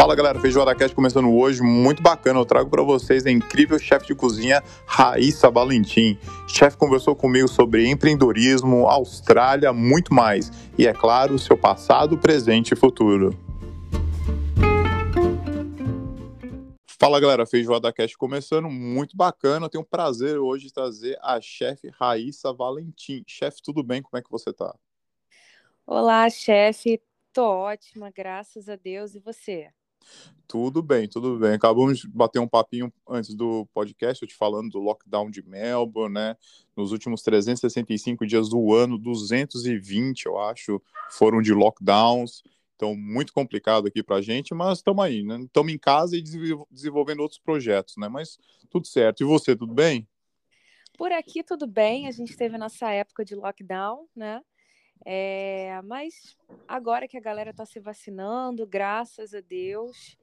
Fala galera, Feijoada Cast começando hoje, muito bacana. Eu trago para vocês a incrível chefe de cozinha Raíssa Valentim. Chefe conversou comigo sobre empreendedorismo, Austrália, muito mais. E é claro, seu passado, presente e futuro. Fala galera, Feijoada Cast começando, muito bacana. Eu tenho o prazer hoje de trazer a chefe Raíssa Valentim. Chefe, tudo bem? Como é que você tá? Olá, chefe. Tô ótima, graças a Deus. E você? Tudo bem, tudo bem. Acabamos de bater um papinho antes do podcast, eu te falando do lockdown de Melbourne, né? Nos últimos 365 dias do ano, 220, eu acho, foram de lockdowns. Então, muito complicado aqui pra gente, mas estamos aí, né? Estamos em casa e desenvolvendo outros projetos, né? Mas tudo certo. E você, tudo bem? Por aqui tudo bem, a gente teve nossa época de lockdown, né? É, mas agora que a galera está se vacinando, graças a Deus,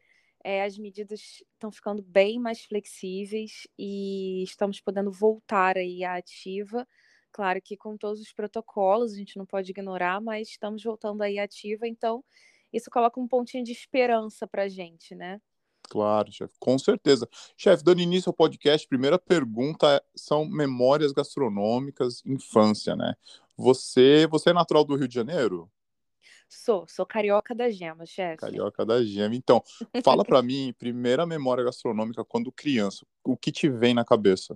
é, as medidas estão ficando bem mais flexíveis e estamos podendo voltar aí à ativa. Claro que com todos os protocolos, a gente não pode ignorar, mas estamos voltando aí à ativa, então isso coloca um pontinho de esperança para a gente, né? Claro, chefe, com certeza. Chefe, dando início ao podcast, primeira pergunta é, são memórias gastronômicas, infância, né? Você, você é natural do Rio de Janeiro? Sou, sou carioca da gema, chefe. Carioca da gema. Então, fala para mim, primeira memória gastronômica quando criança, o que te vem na cabeça?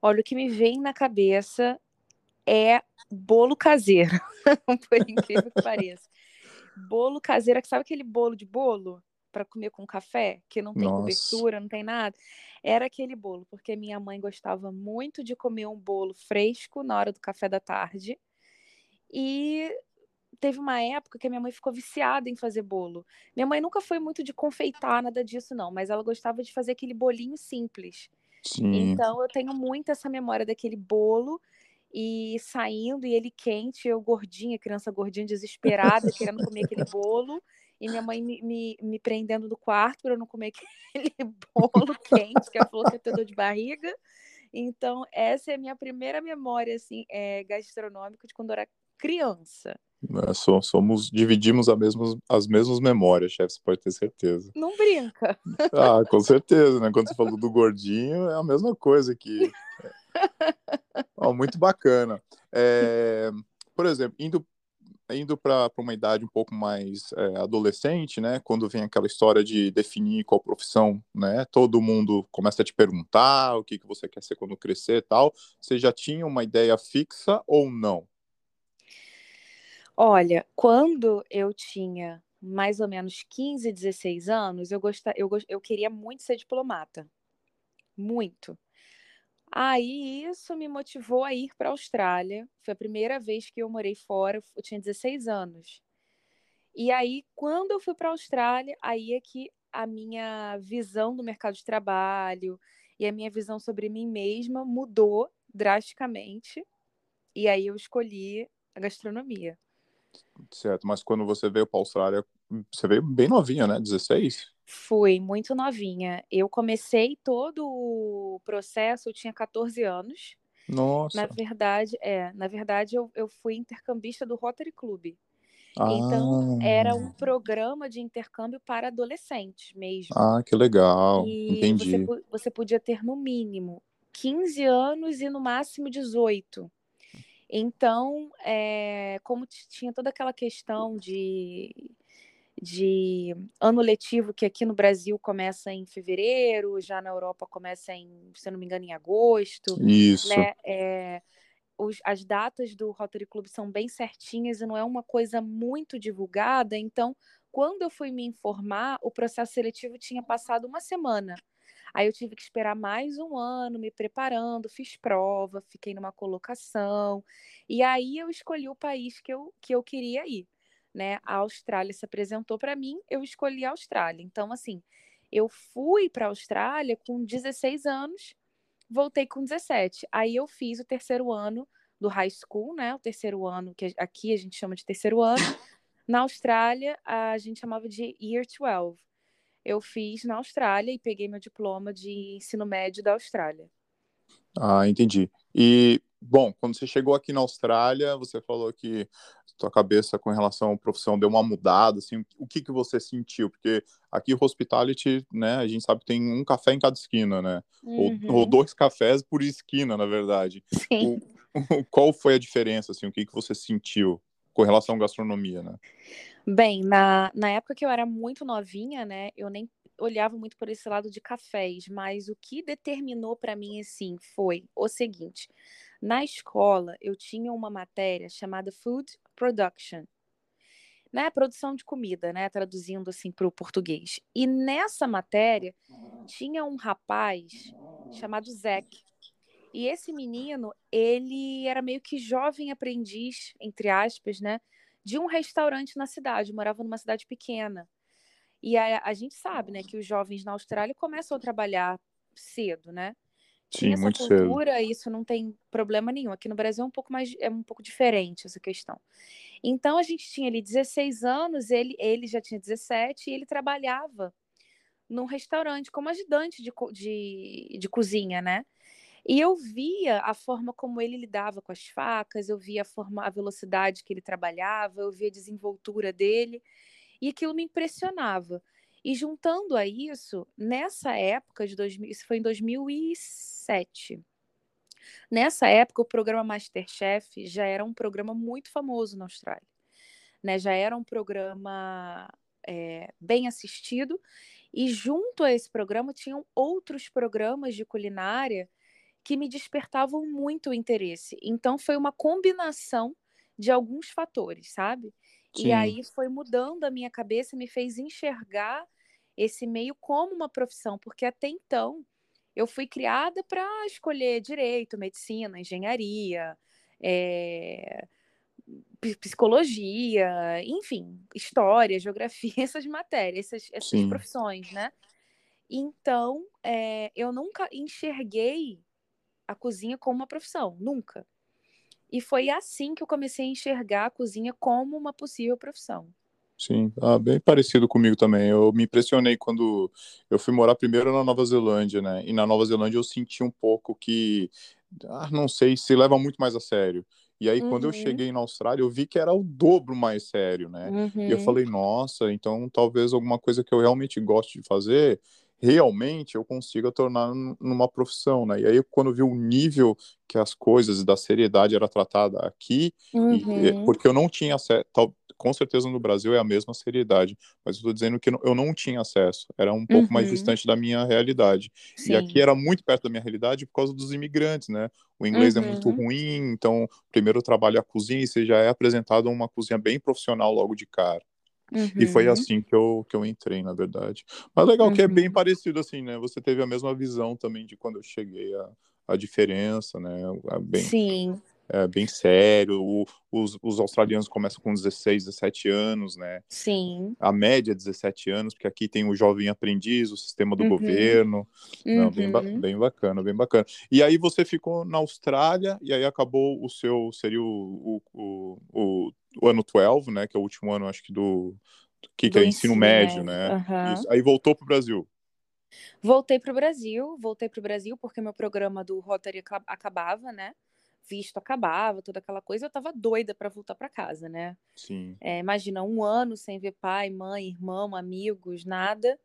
Olha, o que me vem na cabeça é bolo caseiro, por incrível que pareça. Bolo caseiro, sabe aquele bolo de bolo para comer com café, que não tem Nossa. cobertura, não tem nada? era aquele bolo, porque minha mãe gostava muito de comer um bolo fresco na hora do café da tarde. E teve uma época que a minha mãe ficou viciada em fazer bolo. Minha mãe nunca foi muito de confeitar nada disso, não, mas ela gostava de fazer aquele bolinho simples. Sim. Então eu tenho muito essa memória daquele bolo e saindo e ele quente, eu gordinha, criança gordinha, desesperada, querendo comer aquele bolo e minha mãe me, me, me prendendo no quarto para eu não comer aquele bolo quente, que ela falou que eu tenho dor de barriga. Então, essa é a minha primeira memória assim, é, gastronômica de quando eu era criança. É, somos, dividimos a mesmas, as mesmas memórias, chefe, você pode ter certeza. Não brinca. Ah, com certeza, né? Quando você falou do gordinho, é a mesma coisa que. oh, muito bacana. É, por exemplo, indo indo para uma idade um pouco mais é, adolescente, né, quando vem aquela história de definir qual profissão, né, todo mundo começa a te perguntar o que, que você quer ser quando crescer e tal, você já tinha uma ideia fixa ou não? Olha, quando eu tinha mais ou menos 15, 16 anos, eu, gostava, eu, eu queria muito ser diplomata. Muito. Aí isso me motivou a ir para a Austrália. Foi a primeira vez que eu morei fora, eu tinha 16 anos. E aí, quando eu fui para a Austrália, aí é que a minha visão do mercado de trabalho e a minha visão sobre mim mesma mudou drasticamente. E aí eu escolhi a gastronomia. Certo, mas quando você veio para a Austrália, você veio bem novinha, né? 16? Fui muito novinha. Eu comecei todo o processo, eu tinha 14 anos. Nossa. Na verdade, é, na verdade eu, eu fui intercambista do Rotary Club. Então, era um ah. programa de intercâmbio para adolescentes mesmo. Ah, que legal. E Entendi. Você, você podia ter no mínimo 15 anos e no máximo 18. Então, é, como tinha toda aquela questão de de ano letivo que aqui no Brasil começa em fevereiro, já na Europa começa em, se não me engano, em agosto. Isso. Né? É, os, as datas do Rotary Club são bem certinhas e não é uma coisa muito divulgada. Então, quando eu fui me informar, o processo seletivo tinha passado uma semana. Aí eu tive que esperar mais um ano me preparando, fiz prova, fiquei numa colocação. E aí eu escolhi o país que eu, que eu queria ir né? A Austrália se apresentou para mim, eu escolhi a Austrália. Então, assim, eu fui para a Austrália com 16 anos, voltei com 17. Aí eu fiz o terceiro ano do high school, né? O terceiro ano, que aqui a gente chama de terceiro ano. Na Austrália, a gente chamava de Year 12. Eu fiz na Austrália e peguei meu diploma de ensino médio da Austrália. Ah, entendi. E bom, quando você chegou aqui na Austrália, você falou que sua cabeça com relação à profissão deu uma mudada, assim, o que que você sentiu? Porque aqui hospitality, né, a gente sabe que tem um café em cada esquina, né? Uhum. Ou, ou, dois cafés por esquina, na verdade. Sim. O, qual foi a diferença, assim, o que que você sentiu com relação à gastronomia, né? Bem, na, na época que eu era muito novinha, né, eu nem olhava muito por esse lado de cafés, mas o que determinou para mim, assim, foi o seguinte: na escola eu tinha uma matéria chamada Food Production, né, produção de comida, né, traduzindo assim para o português. E nessa matéria tinha um rapaz chamado Zack. E esse menino, ele era meio que jovem aprendiz, entre aspas, né, de um restaurante na cidade, morava numa cidade pequena. E a, a gente sabe, né, que os jovens na Austrália começam a trabalhar cedo, né? Sim, Tinha essa cultura, cedo. isso não tem problema nenhum. Aqui no Brasil é um pouco mais é um pouco diferente essa questão. Então a gente tinha ali 16 anos, ele, ele já tinha 17 e ele trabalhava num restaurante como ajudante de, de, de cozinha, né? E eu via a forma como ele lidava com as facas, eu via a forma, a velocidade que ele trabalhava, eu via a desenvoltura dele e aquilo me impressionava. E juntando a isso, nessa época de 2000, isso foi em 2007. Nessa época, o programa Masterchef já era um programa muito famoso na Austrália. Né? Já era um programa é, bem assistido. E junto a esse programa tinham outros programas de culinária que me despertavam muito o interesse. Então foi uma combinação de alguns fatores, sabe? Sim. E aí foi mudando a minha cabeça, me fez enxergar esse meio como uma profissão, porque até então eu fui criada para escolher direito, medicina, engenharia, é, psicologia, enfim, história, geografia, essas matérias, essas, essas profissões, né? Então, é, eu nunca enxerguei a cozinha como uma profissão, nunca. E foi assim que eu comecei a enxergar a cozinha como uma possível profissão. Sim, ah, bem parecido comigo também. Eu me impressionei quando eu fui morar primeiro na Nova Zelândia, né? E na Nova Zelândia eu senti um pouco que, ah, não sei, se leva muito mais a sério. E aí, uhum. quando eu uhum. cheguei na Austrália, eu vi que era o dobro mais sério, né? Uhum. E eu uhum. falei, nossa, então talvez alguma coisa que eu realmente gosto de fazer, realmente eu consiga tornar numa profissão, né? E aí quando vi o nível que as coisas da seriedade era tratada aqui, uhum. e, porque eu não tinha acesso, com certeza no Brasil é a mesma seriedade, mas eu tô dizendo que eu não tinha acesso, era um pouco uhum. mais distante da minha realidade. Sim. E aqui era muito perto da minha realidade por causa dos imigrantes, né? O inglês uhum. é muito uhum. ruim, então primeiro eu trabalho a cozinha e você já é apresentado uma cozinha bem profissional logo de cara. Uhum. E foi uhum. assim que eu, que eu entrei, na verdade. Mas legal uhum. que é bem uhum. parecido, assim, né? Você teve a mesma visão também de quando eu cheguei, a, a diferença, né? A bem, Sim. É bem sério. O, os, os australianos começam com 16, 17 anos, né? Sim. A média é 17 anos, porque aqui tem o jovem aprendiz, o sistema do uhum. governo. Não, bem, bem bacana, bem bacana. E aí você ficou na Austrália, e aí acabou o seu, seria o, o, o o ano 12, né, que é o último ano, acho que do que, que é ensino, ensino médio, né? Uhum. Aí voltou para o Brasil. Voltei para o Brasil, voltei para o Brasil porque meu programa do Rotary acabava, né? Visto acabava, toda aquela coisa. Eu estava doida para voltar para casa, né? Sim. É, imagina um ano sem ver pai, mãe, irmão, amigos, nada.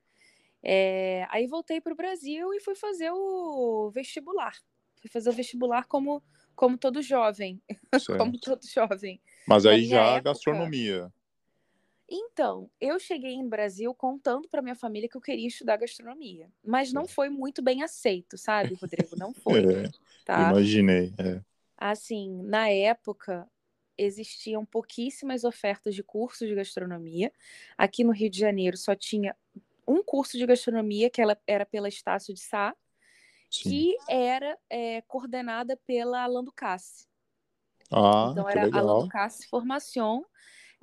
É, aí voltei para o Brasil e fui fazer o vestibular. Fui fazer o vestibular como como todo jovem, como todo jovem. Mas aí já época... gastronomia. Então, eu cheguei no Brasil contando para minha família que eu queria estudar gastronomia, mas não foi muito bem aceito, sabe, Rodrigo? Não foi. é, tá? Imaginei. É. Assim, na época existiam pouquíssimas ofertas de cursos de gastronomia. Aqui no Rio de Janeiro só tinha um curso de gastronomia que ela era pela Estácio de Sá, Sim. que era é, coordenada pela Alan Ducasse. Ah, então era legal. Alan Ducasse Formação,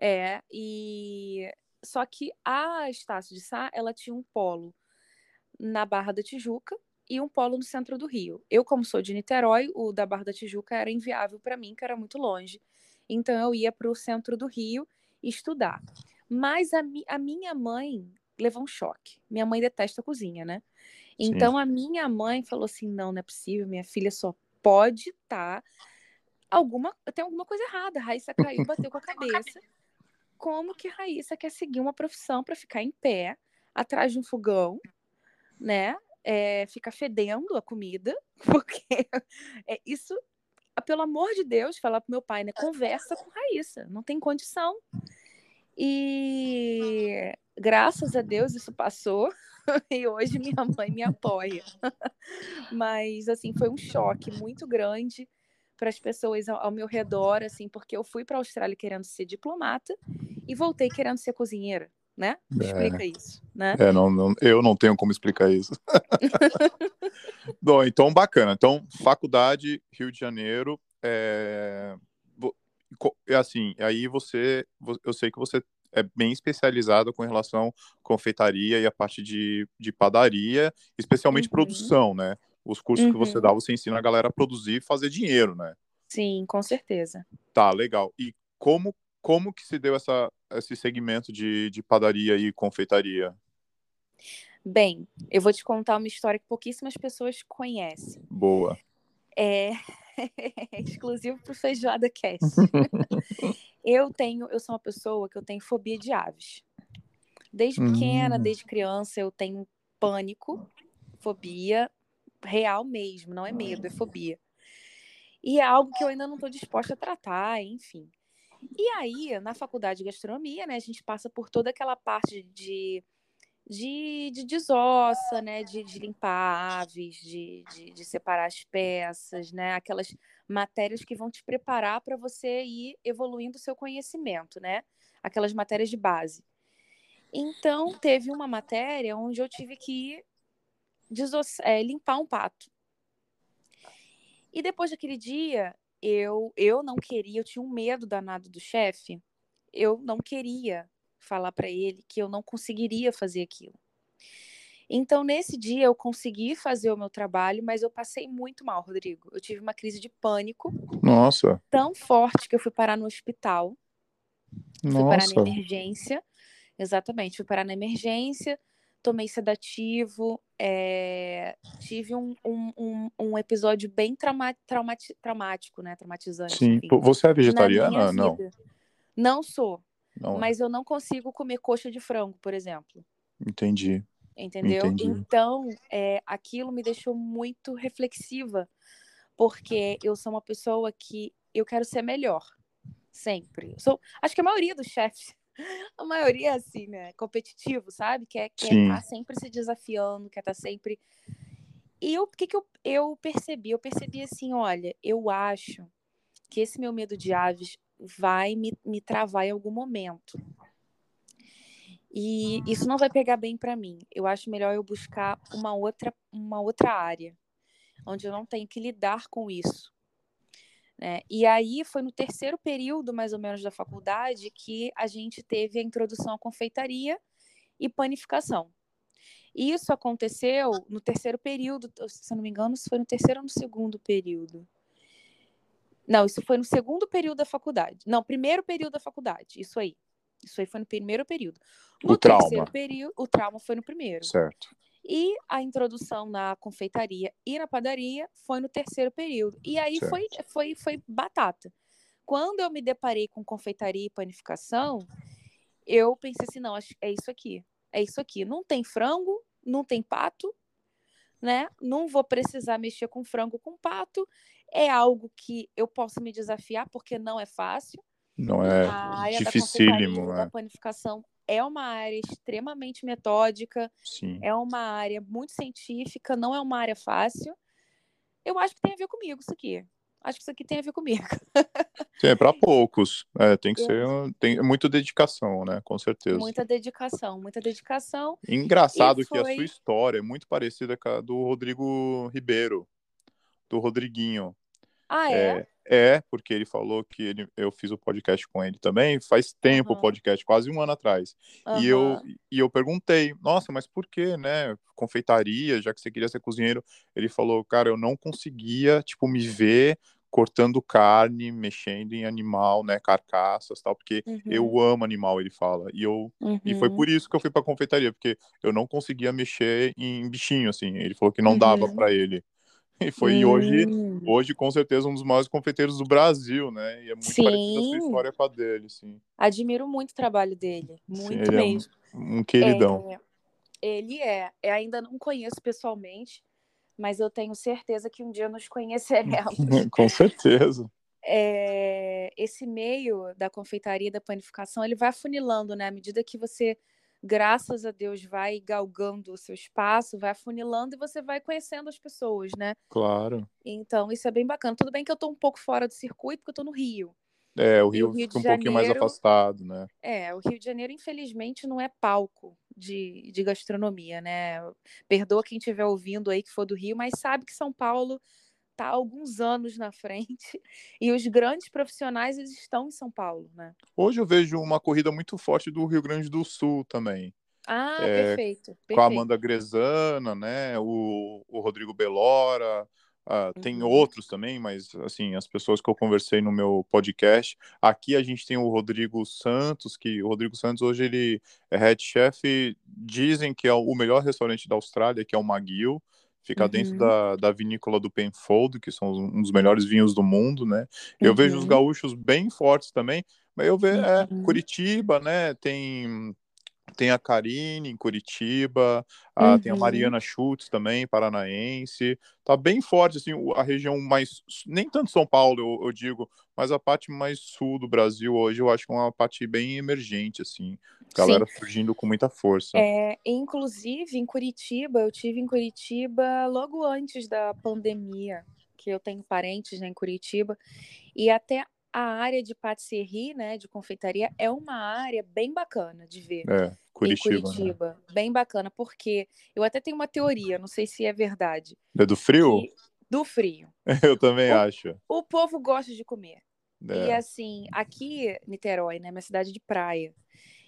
é, e só que a Estácio de Sá, ela tinha um polo na Barra da Tijuca e um polo no centro do Rio. Eu, como sou de Niterói, o da Barra da Tijuca era inviável para mim, que era muito longe. Então eu ia para o centro do Rio estudar. Mas a, mi a minha mãe levou um choque. Minha mãe detesta a cozinha, né? Então Sim. a minha mãe falou assim: não, não é possível, minha filha só pode estar tá alguma, tem alguma coisa errada. A Raíssa caiu, bateu com a cabeça. Como que a Raíssa quer seguir uma profissão para ficar em pé, atrás de um fogão, né? É, ficar fedendo a comida, porque é, isso, pelo amor de Deus, falar pro meu pai, né? Conversa com Raíssa, não tem condição. E graças a Deus isso passou e hoje minha mãe me apoia. Mas assim, foi um choque muito grande para as pessoas ao, meu redor, assim, porque eu fui para a Austrália querendo ser diplomata e voltei querendo ser cozinheira, né? É, explica isso, né? É, não, não, eu não tenho como explicar isso. Bom, então bacana. Então, faculdade Rio de Janeiro, é, é assim, aí você, eu sei que você é bem especializado com relação à confeitaria e a parte de, de padaria, especialmente uhum. produção, né? Os cursos uhum. que você dá, uhum. você ensina a galera a produzir e fazer dinheiro, né? Sim, com certeza. Tá, legal. E como, como que se deu essa, esse segmento de, de padaria e confeitaria? Bem, eu vou te contar uma história que pouquíssimas pessoas conhecem. Boa. É exclusivo para o Feijoada Cast. eu tenho, eu sou uma pessoa que eu tenho fobia de aves. Desde pequena, hum. desde criança, eu tenho pânico, fobia, real mesmo, não é medo, é fobia. E é algo que eu ainda não estou disposta a tratar, enfim. E aí, na faculdade de gastronomia, né, a gente passa por toda aquela parte de, de, de desossa, né, de, de limpar aves, de, de, de, separar as peças, né, aquelas matérias que vão te preparar para você ir evoluindo o seu conhecimento, né, aquelas matérias de base. Então, teve uma matéria onde eu tive que é, limpar um pato. E depois daquele dia, eu, eu não queria, eu tinha um medo danado do chefe, eu não queria falar para ele que eu não conseguiria fazer aquilo. Então, nesse dia, eu consegui fazer o meu trabalho, mas eu passei muito mal, Rodrigo. Eu tive uma crise de pânico. Nossa. Tão forte que eu fui parar no hospital. Nossa. Fui parar na emergência. Exatamente, fui parar na emergência tomei sedativo, é, tive um, um, um, um, episódio bem trauma, traumati, traumático, né? Traumatizante. Sim. Enfim, você é vegetariana? Não. Não sou. Não. É. Mas eu não consigo comer coxa de frango, por exemplo. Entendi. Entendeu? Entendi. Então, é, aquilo me deixou muito reflexiva, porque eu sou uma pessoa que eu quero ser melhor, sempre. Eu sou, acho que a maioria dos chefes a maioria é assim, né? Competitivo, sabe? Quer, quer estar tá sempre se desafiando, quer estar tá sempre. E o que, que eu, eu percebi? Eu percebi assim: olha, eu acho que esse meu medo de aves vai me, me travar em algum momento. E isso não vai pegar bem para mim. Eu acho melhor eu buscar uma outra, uma outra área, onde eu não tenho que lidar com isso. Né? E aí foi no terceiro período, mais ou menos, da faculdade que a gente teve a introdução à confeitaria e panificação. Isso aconteceu no terceiro período, se eu não me engano, isso foi no terceiro ou no segundo período. Não, isso foi no segundo período da faculdade. Não, primeiro período da faculdade, isso aí. Isso aí foi no primeiro período. No o terceiro trauma. período, o trauma foi no primeiro. Certo. E a introdução na confeitaria e na padaria foi no terceiro período. E aí foi, foi, foi batata. Quando eu me deparei com confeitaria e panificação, eu pensei assim, não, é isso aqui. É isso aqui. Não tem frango, não tem pato, né? Não vou precisar mexer com frango com pato. É algo que eu posso me desafiar, porque não é fácil. Não é dificílimo. Da, da né? panificação é uma área extremamente metódica, Sim. é uma área muito científica, não é uma área fácil. Eu acho que tem a ver comigo isso aqui. Acho que isso aqui tem a ver comigo. Sim, é para poucos. É, tem que ser. Tem muita dedicação, né? Com certeza. Muita dedicação, muita dedicação. Engraçado foi... que a sua história é muito parecida com a do Rodrigo Ribeiro, do Rodriguinho. Ah, é? é? É, porque ele falou que ele, eu fiz o podcast com ele também, faz tempo uhum. o podcast, quase um ano atrás. Uhum. E, eu, e eu perguntei, nossa, mas por que, né? Confeitaria, já que você queria ser cozinheiro. Ele falou, cara, eu não conseguia, tipo, me ver cortando carne, mexendo em animal, né, carcaças, tal, porque uhum. eu amo animal, ele fala. E eu e foi uhum. por isso que eu fui para confeitaria, porque eu não conseguia mexer em bichinho assim. Ele falou que não dava uhum. para ele. E foi hum. hoje, hoje, com certeza, um dos maiores confeiteiros do Brasil, né? E é muito sim. parecida a sua história com a dele, sim. Admiro muito o trabalho dele. Muito sim, mesmo. É um, um queridão. É, ele é. Eu ainda não conheço pessoalmente, mas eu tenho certeza que um dia nos conheceremos. com certeza. É, esse meio da confeitaria da panificação ele vai afunilando, né? À medida que você graças a Deus, vai galgando o seu espaço, vai afunilando e você vai conhecendo as pessoas, né? Claro. Então, isso é bem bacana. Tudo bem que eu tô um pouco fora do circuito, porque eu tô no Rio. É, o Rio, o Rio fica um Janeiro, pouquinho mais afastado, né? É, o Rio de Janeiro, infelizmente, não é palco de, de gastronomia, né? Perdoa quem estiver ouvindo aí que for do Rio, mas sabe que São Paulo está alguns anos na frente e os grandes profissionais eles estão em São Paulo, né? Hoje eu vejo uma corrida muito forte do Rio Grande do Sul também. Ah, é, perfeito, perfeito, Com a Amanda Grezana, né? O, o Rodrigo Belora, Uh, uhum. Tem outros também, mas assim, as pessoas que eu conversei no meu podcast. Aqui a gente tem o Rodrigo Santos, que o Rodrigo Santos hoje ele é head chef, dizem que é o melhor restaurante da Austrália, que é o McGill fica uhum. dentro da, da vinícola do Penfold, que são um dos melhores vinhos do mundo, né? Eu uhum. vejo os uhum. gaúchos bem fortes também, mas eu vejo é, uhum. Curitiba, né? Tem tem a Karine em Curitiba, a, uhum. tem a uhum. Mariana Schultz também, paranaense. Tá bem forte, assim, a região mais. Nem tanto São Paulo, eu, eu, digo, mas a parte mais sul do Brasil hoje eu acho que é uma parte bem emergente, assim. Galera Sim. surgindo com muita força. É, inclusive, em Curitiba, eu tive em Curitiba logo antes da pandemia, que eu tenho parentes né, em Curitiba, e até a área de patisserie, né, de confeitaria, é uma área bem bacana de ver. É, Curitiba. Em Curitiba. Né? Bem bacana, porque eu até tenho uma teoria, não sei se é verdade. É do frio? Do frio. Eu também o, acho. O povo gosta de comer. É. E assim, aqui, Niterói, né, minha cidade de praia.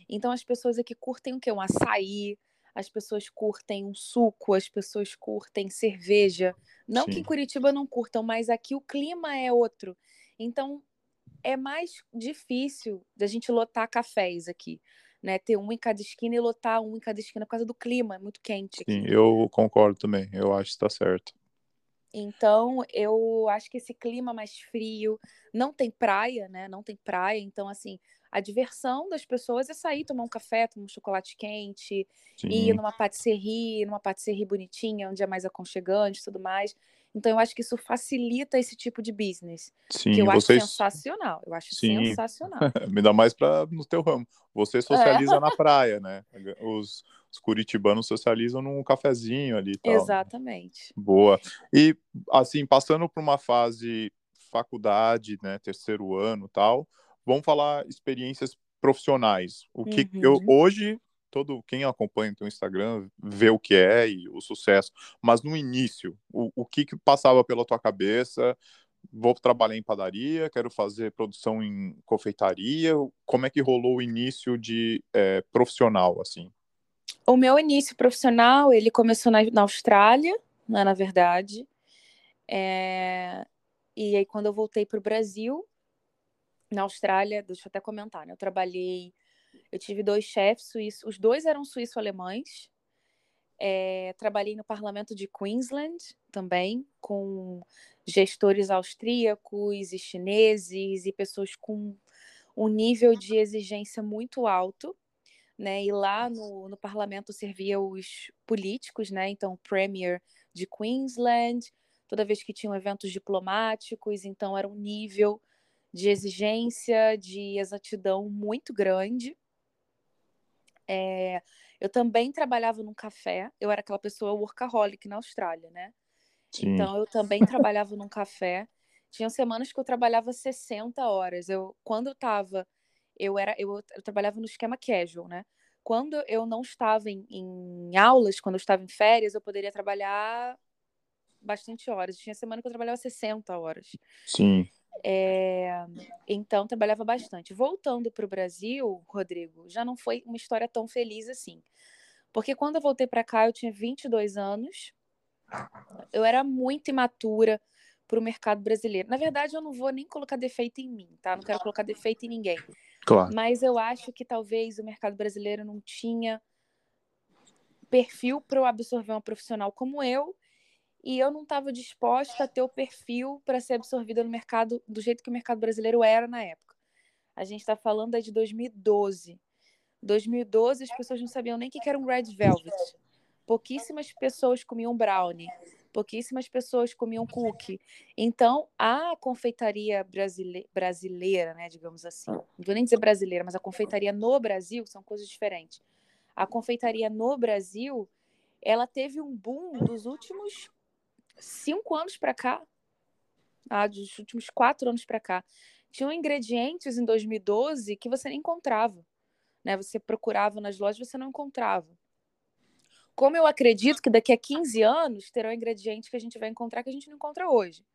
Então as pessoas aqui curtem o quê? Um açaí, as pessoas curtem um suco, as pessoas curtem cerveja. Não Sim. que em Curitiba não curtam, mas aqui o clima é outro. Então é mais difícil da gente lotar cafés aqui. Né, ter um em cada esquina e lotar um em cada esquina por causa do clima, é muito quente. Sim, aqui. eu concordo também, eu acho que está certo. Então, eu acho que esse clima mais frio, não tem praia, né? Não tem praia, então assim, a diversão das pessoas é sair, tomar um café, tomar um chocolate quente, Sim. ir numa patisserie, numa patisserie bonitinha, onde é mais aconchegante e tudo mais. Então, eu acho que isso facilita esse tipo de business. Sim, que eu vocês... acho sensacional. Eu acho Sim. sensacional. Me dá mais para no teu ramo. Você é. socializa é. na praia, né? Os, os, curitibanos socializam num cafezinho ali. Tal, Exatamente. Né? Boa. E, assim, passando por uma fase faculdade, né? Terceiro ano tal, vamos falar experiências profissionais. O que uhum. eu hoje todo quem acompanha o teu Instagram vê o que é e o sucesso, mas no início, o, o que, que passava pela tua cabeça? Vou trabalhar em padaria, quero fazer produção em confeitaria. Como é que rolou o início de é, profissional, assim? O meu início profissional, ele começou na, na Austrália, né, na verdade. É... E aí, quando eu voltei para o Brasil, na Austrália, deixa eu até comentar, né? Eu trabalhei eu tive dois chefes suíços, os dois eram suíço-alemães. É, trabalhei no parlamento de Queensland também, com gestores austríacos e chineses e pessoas com um nível de exigência muito alto. Né? E lá no, no parlamento servia os políticos, né? Então, o Premier de Queensland, toda vez que tinham eventos diplomáticos, então era um nível de exigência, de exatidão muito grande. É, eu também trabalhava num café, eu era aquela pessoa workaholic na Austrália, né? Sim. Então eu também trabalhava num café. Tinha semanas que eu trabalhava 60 horas. Eu, quando eu estava, eu era, eu, eu, trabalhava no esquema casual, né? Quando eu não estava em, em aulas, quando eu estava em férias, eu poderia trabalhar bastante horas. Tinha semana que eu trabalhava 60 horas. Sim. É, então, trabalhava bastante. Voltando para o Brasil, Rodrigo, já não foi uma história tão feliz assim. Porque quando eu voltei para cá, eu tinha 22 anos, eu era muito imatura para o mercado brasileiro. Na verdade, eu não vou nem colocar defeito em mim, tá? Não quero colocar defeito em ninguém. Claro. Mas eu acho que talvez o mercado brasileiro não tinha perfil para eu absorver uma profissional como eu e eu não estava disposta a ter o perfil para ser absorvida no mercado do jeito que o mercado brasileiro era na época. A gente está falando de 2012. 2012 as pessoas não sabiam nem o que era um red velvet. Pouquíssimas pessoas comiam brownie, pouquíssimas pessoas comiam cookie. Então, a confeitaria brasile... brasileira, né, digamos assim, não vou nem dizer brasileira, mas a confeitaria no Brasil são coisas diferentes. A confeitaria no Brasil, ela teve um boom dos últimos cinco anos para cá, ah, dos últimos quatro anos para cá. Tinham ingredientes em 2012 que você nem encontrava. Né? Você procurava nas lojas, você não encontrava. Como eu acredito que daqui a 15 anos terão ingredientes que a gente vai encontrar que a gente não encontra hoje. Né?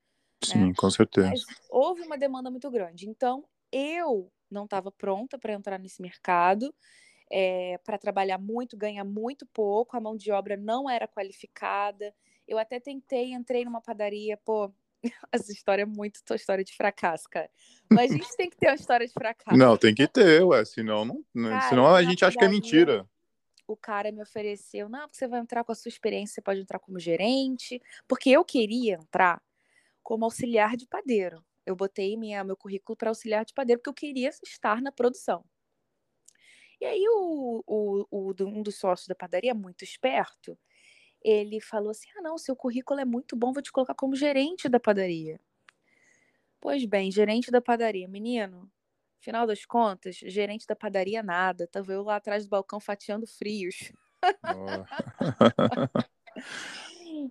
Sim, né? com certeza. Mas houve uma demanda muito grande. Então, eu não estava pronta para entrar nesse mercado, é, para trabalhar muito, ganhar muito pouco, a mão de obra não era qualificada. Eu até tentei, entrei numa padaria, pô, essa história é muito tua história de fracasso, cara. Mas a gente tem que ter uma história de fracasso. Não, tem que ter, ué, senão, não, né, cara, senão a gente acha que é mentira. O cara me ofereceu, não, porque você vai entrar com a sua experiência, você pode entrar como gerente, porque eu queria entrar como auxiliar de padeiro. Eu botei minha, meu currículo para auxiliar de padeiro porque eu queria estar na produção. E aí o, o, o, um dos sócios da padaria, muito esperto, ele falou assim: ah, não, seu currículo é muito bom, vou te colocar como gerente da padaria. Pois bem, gerente da padaria, menino, final das contas, gerente da padaria nada, tava eu lá atrás do balcão fatiando frios. Oh.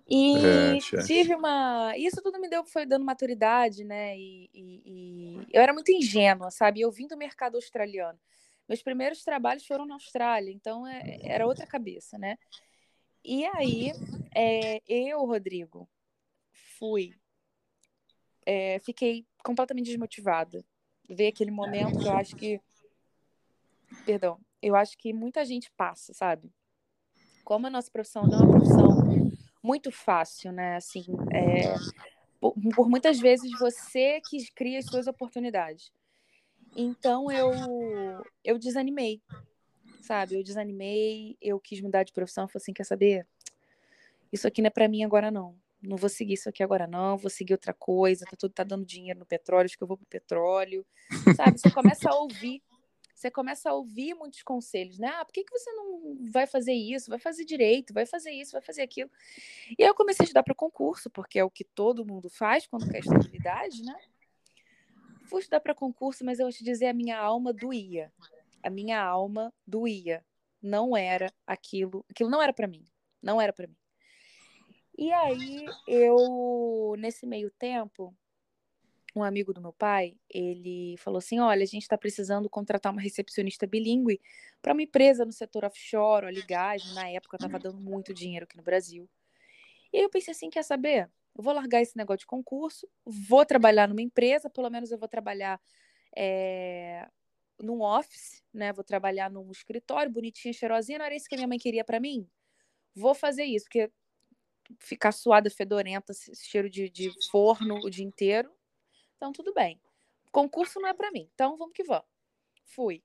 e é, tive uma. Isso tudo me deu, foi dando maturidade, né? E, e, e, eu era muito ingênua, sabe? Eu vim do mercado australiano. Meus primeiros trabalhos foram na Austrália, então é, era outra cabeça, né? E aí, é, eu, Rodrigo, fui. É, fiquei completamente desmotivada. Ver aquele momento eu acho que. Perdão. Eu acho que muita gente passa, sabe? Como a nossa profissão não é uma profissão muito fácil, né? Assim, é, por, por muitas vezes você que cria as suas oportunidades. Então eu eu desanimei sabe? Eu desanimei, eu quis mudar de profissão, falei assim, quer saber? Isso aqui não é para mim agora não. Não vou seguir isso aqui agora não, vou seguir outra coisa, tá tudo tá dando dinheiro no petróleo, acho que eu vou pro petróleo. Sabe? Você começa a ouvir você começa a ouvir muitos conselhos, né? Ah, por que, que você não vai fazer isso? Vai fazer direito, vai fazer isso, vai fazer aquilo. E aí eu comecei a estudar para concurso, porque é o que todo mundo faz quando quer estabilidade, né? Fui estudar para concurso, mas eu vou te dizer, a minha alma doía a minha alma doía. Não era aquilo, aquilo não era para mim, não era para mim. E aí eu nesse meio tempo, um amigo do meu pai, ele falou assim: "Olha, a gente está precisando contratar uma recepcionista bilíngue para uma empresa no setor offshore, óleo gás, na época estava dando muito dinheiro aqui no Brasil". E aí eu pensei assim, quer saber? Eu vou largar esse negócio de concurso, vou trabalhar numa empresa, pelo menos eu vou trabalhar é, num office, né? Vou trabalhar num escritório bonitinha, cheirosinha, não era isso que a minha mãe queria para mim? Vou fazer isso, porque ficar suada, fedorenta, cheiro de, de forno o dia inteiro. Então, tudo bem. Concurso não é para mim. Então, vamos que vamos. Fui.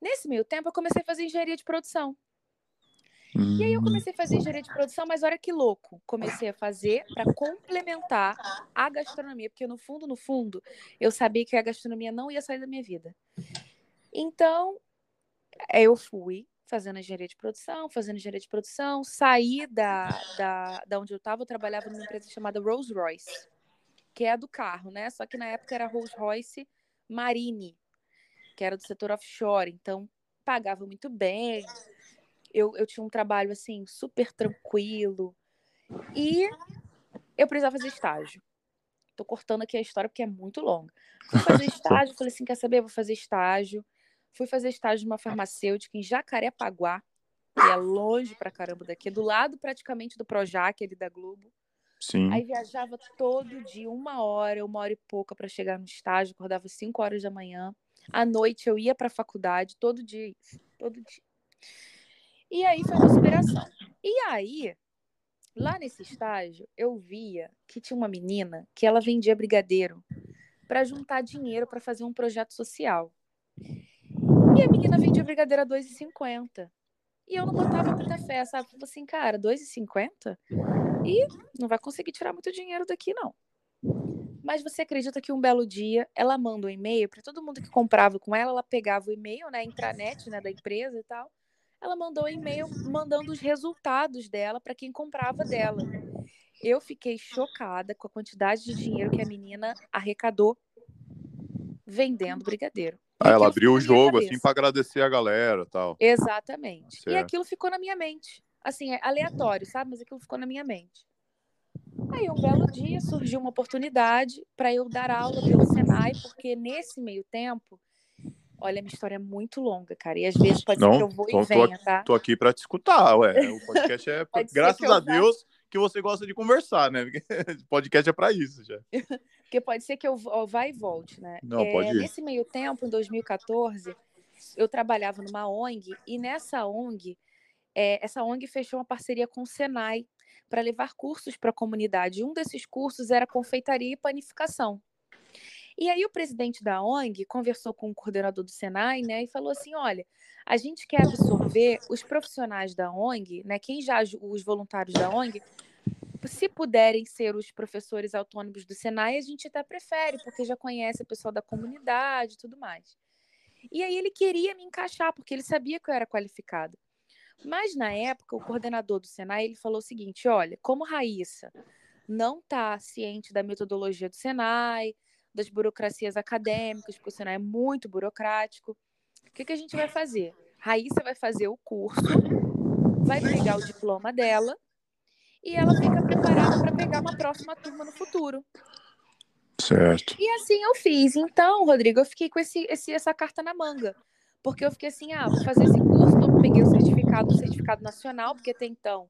Nesse meio tempo, eu comecei a fazer engenharia de produção. E aí eu comecei a fazer engenharia de produção, mas olha que louco. Comecei a fazer para complementar a gastronomia, porque no fundo, no fundo, eu sabia que a gastronomia não ia sair da minha vida. Então, eu fui fazendo engenharia de produção, fazendo engenharia de produção, saí da, da, da onde eu estava, eu trabalhava numa empresa chamada Rolls Royce, que é a do carro, né? Só que na época era Rolls Royce Marine, que era do setor offshore, então pagava muito bem. Eu, eu tinha um trabalho assim super tranquilo e eu precisava fazer estágio. Tô cortando aqui a história porque é muito longa. Fui fazer estágio, falei assim, quer saber? Vou fazer estágio. Fui fazer estágio numa farmacêutica em Jacarepaguá, que é longe pra caramba daqui, do lado praticamente do Projac, ali da Globo. Sim. Aí viajava todo dia, uma hora, uma hora e pouca para chegar no estágio, acordava 5 horas da manhã. À noite eu ia para a faculdade, todo dia, todo dia. E aí foi uma inspiração. E aí, lá nesse estágio, eu via que tinha uma menina que ela vendia brigadeiro para juntar dinheiro para fazer um projeto social. E a menina vendia brigadeiro a 2,50. E eu não botava muita fé, sabe? Falei assim, cara, 2,50? e não vai conseguir tirar muito dinheiro daqui, não. Mas você acredita que um belo dia ela manda um e-mail para todo mundo que comprava com ela, ela pegava o e-mail, né, intranet, né, da empresa e tal. Ela mandou um e-mail mandando os resultados dela para quem comprava dela. Eu fiquei chocada com a quantidade de dinheiro que a menina arrecadou vendendo brigadeiro. Ah, ela abriu o jogo assim para agradecer a galera, tal. Exatamente. Certo. E aquilo ficou na minha mente. Assim, é aleatório, sabe? Mas aquilo ficou na minha mente. Aí, um belo dia, surgiu uma oportunidade para eu dar aula pelo Senai, porque nesse meio tempo, olha, minha história é muito longa, cara, e às vezes pode Não, ser que eu vou tô, e venha, tá? Tô aqui para te escutar, ué. O podcast é, graças a Deus, que você gosta de conversar, né? podcast é para isso já. Porque pode ser que eu vá e volte, né? Não, é, pode ir. Nesse meio tempo, em 2014, eu trabalhava numa ONG, e nessa ONG, é, essa ONG fechou uma parceria com o Senai para levar cursos para a comunidade. Um desses cursos era confeitaria e panificação. E aí o presidente da ONG conversou com o coordenador do Senai, né, e falou assim, olha, a gente quer absorver os profissionais da ONG, né, quem já os voluntários da ONG, se puderem ser os professores autônomos do Senai, a gente até prefere, porque já conhece a pessoa da comunidade e tudo mais. E aí ele queria me encaixar, porque ele sabia que eu era qualificada. Mas na época, o coordenador do Senai ele falou o seguinte: olha, como Raíssa não está ciente da metodologia do Senai, das burocracias acadêmicas, porque o Senai é muito burocrático, o que, que a gente vai fazer? Raíssa vai fazer o curso, vai pegar o diploma dela e ela fica preparada para pegar uma próxima turma no futuro. Certo. E assim eu fiz. Então, Rodrigo, eu fiquei com esse, esse, essa carta na manga. Porque eu fiquei assim, ah, vou fazer esse curso, peguei o certificado, o certificado nacional, porque até então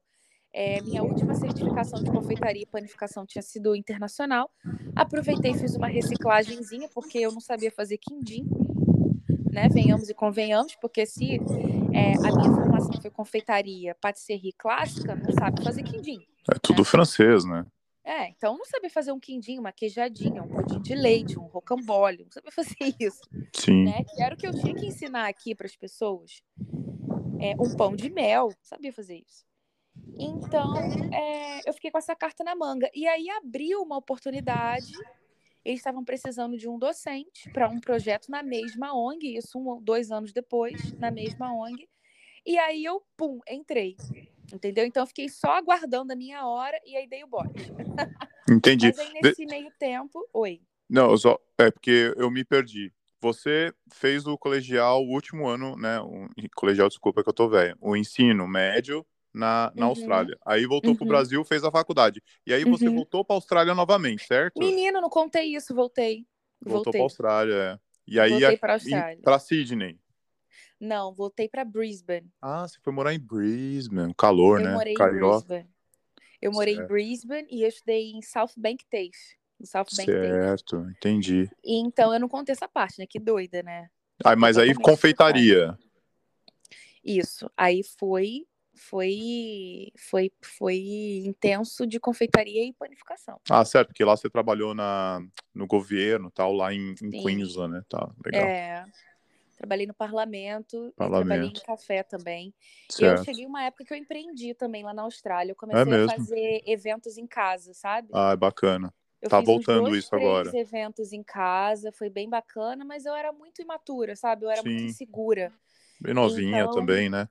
é, minha última certificação de confeitaria e panificação tinha sido internacional. Aproveitei e fiz uma reciclagemzinha, porque eu não sabia fazer quindim, né? Venhamos e convenhamos, porque se é, a minha formação foi confeitaria, patisserie clássica, não sabe fazer quindim. É tudo né? francês, né? É, então não sabia fazer um quindim, uma queijadinha, um pudim de leite, um rocambole, não sabia fazer isso. Sim. Né? Que era o que eu tinha que ensinar aqui para as pessoas. É, um pão de mel, sabia fazer isso. Então, é, eu fiquei com essa carta na manga. E aí abriu uma oportunidade. Eles estavam precisando de um docente para um projeto na mesma ONG, isso um, dois anos depois, na mesma ONG. E aí eu, pum, entrei. Entendeu? Então eu fiquei só aguardando a minha hora e aí dei o bote. Entendi. Mas aí nesse De... meio tempo, oi. Não, só é porque eu me perdi. Você fez o colegial, o último ano, né? O colegial, desculpa que eu tô velho. O ensino médio na, na uhum. Austrália. Aí voltou uhum. pro Brasil, fez a faculdade. E aí você uhum. voltou pra Austrália novamente, certo? Menino, não contei isso, voltei. Voltou voltei. pra Austrália, é. E aí voltei pra Austrália. Pra Sydney. Não, voltei para Brisbane. Ah, você foi morar em Brisbane, calor, eu né? Morei Carioca. em Brisbane. Eu morei certo. em Brisbane e eu estudei em South Bank TAFE. No South Bank certo, TAFE. entendi. E, então eu não contei essa parte, né? Que doida, né? Ah, mas aí confeitaria. Isso. Aí foi foi foi foi intenso de confeitaria e panificação. Ah, certo, porque lá você trabalhou na no governo, tal, lá em, em Queensland, né? Tá, legal. É trabalhei no parlamento, parlamento. trabalhei em café também. Certo. Eu cheguei uma época que eu empreendi também lá na Austrália. Eu comecei é a fazer eventos em casa, sabe? Ah, é bacana. Eu tá voltando dois, isso agora. eventos em casa, foi bem bacana, mas eu era muito imatura, sabe? Eu era Sim. muito insegura. Bem novinha então, também, né?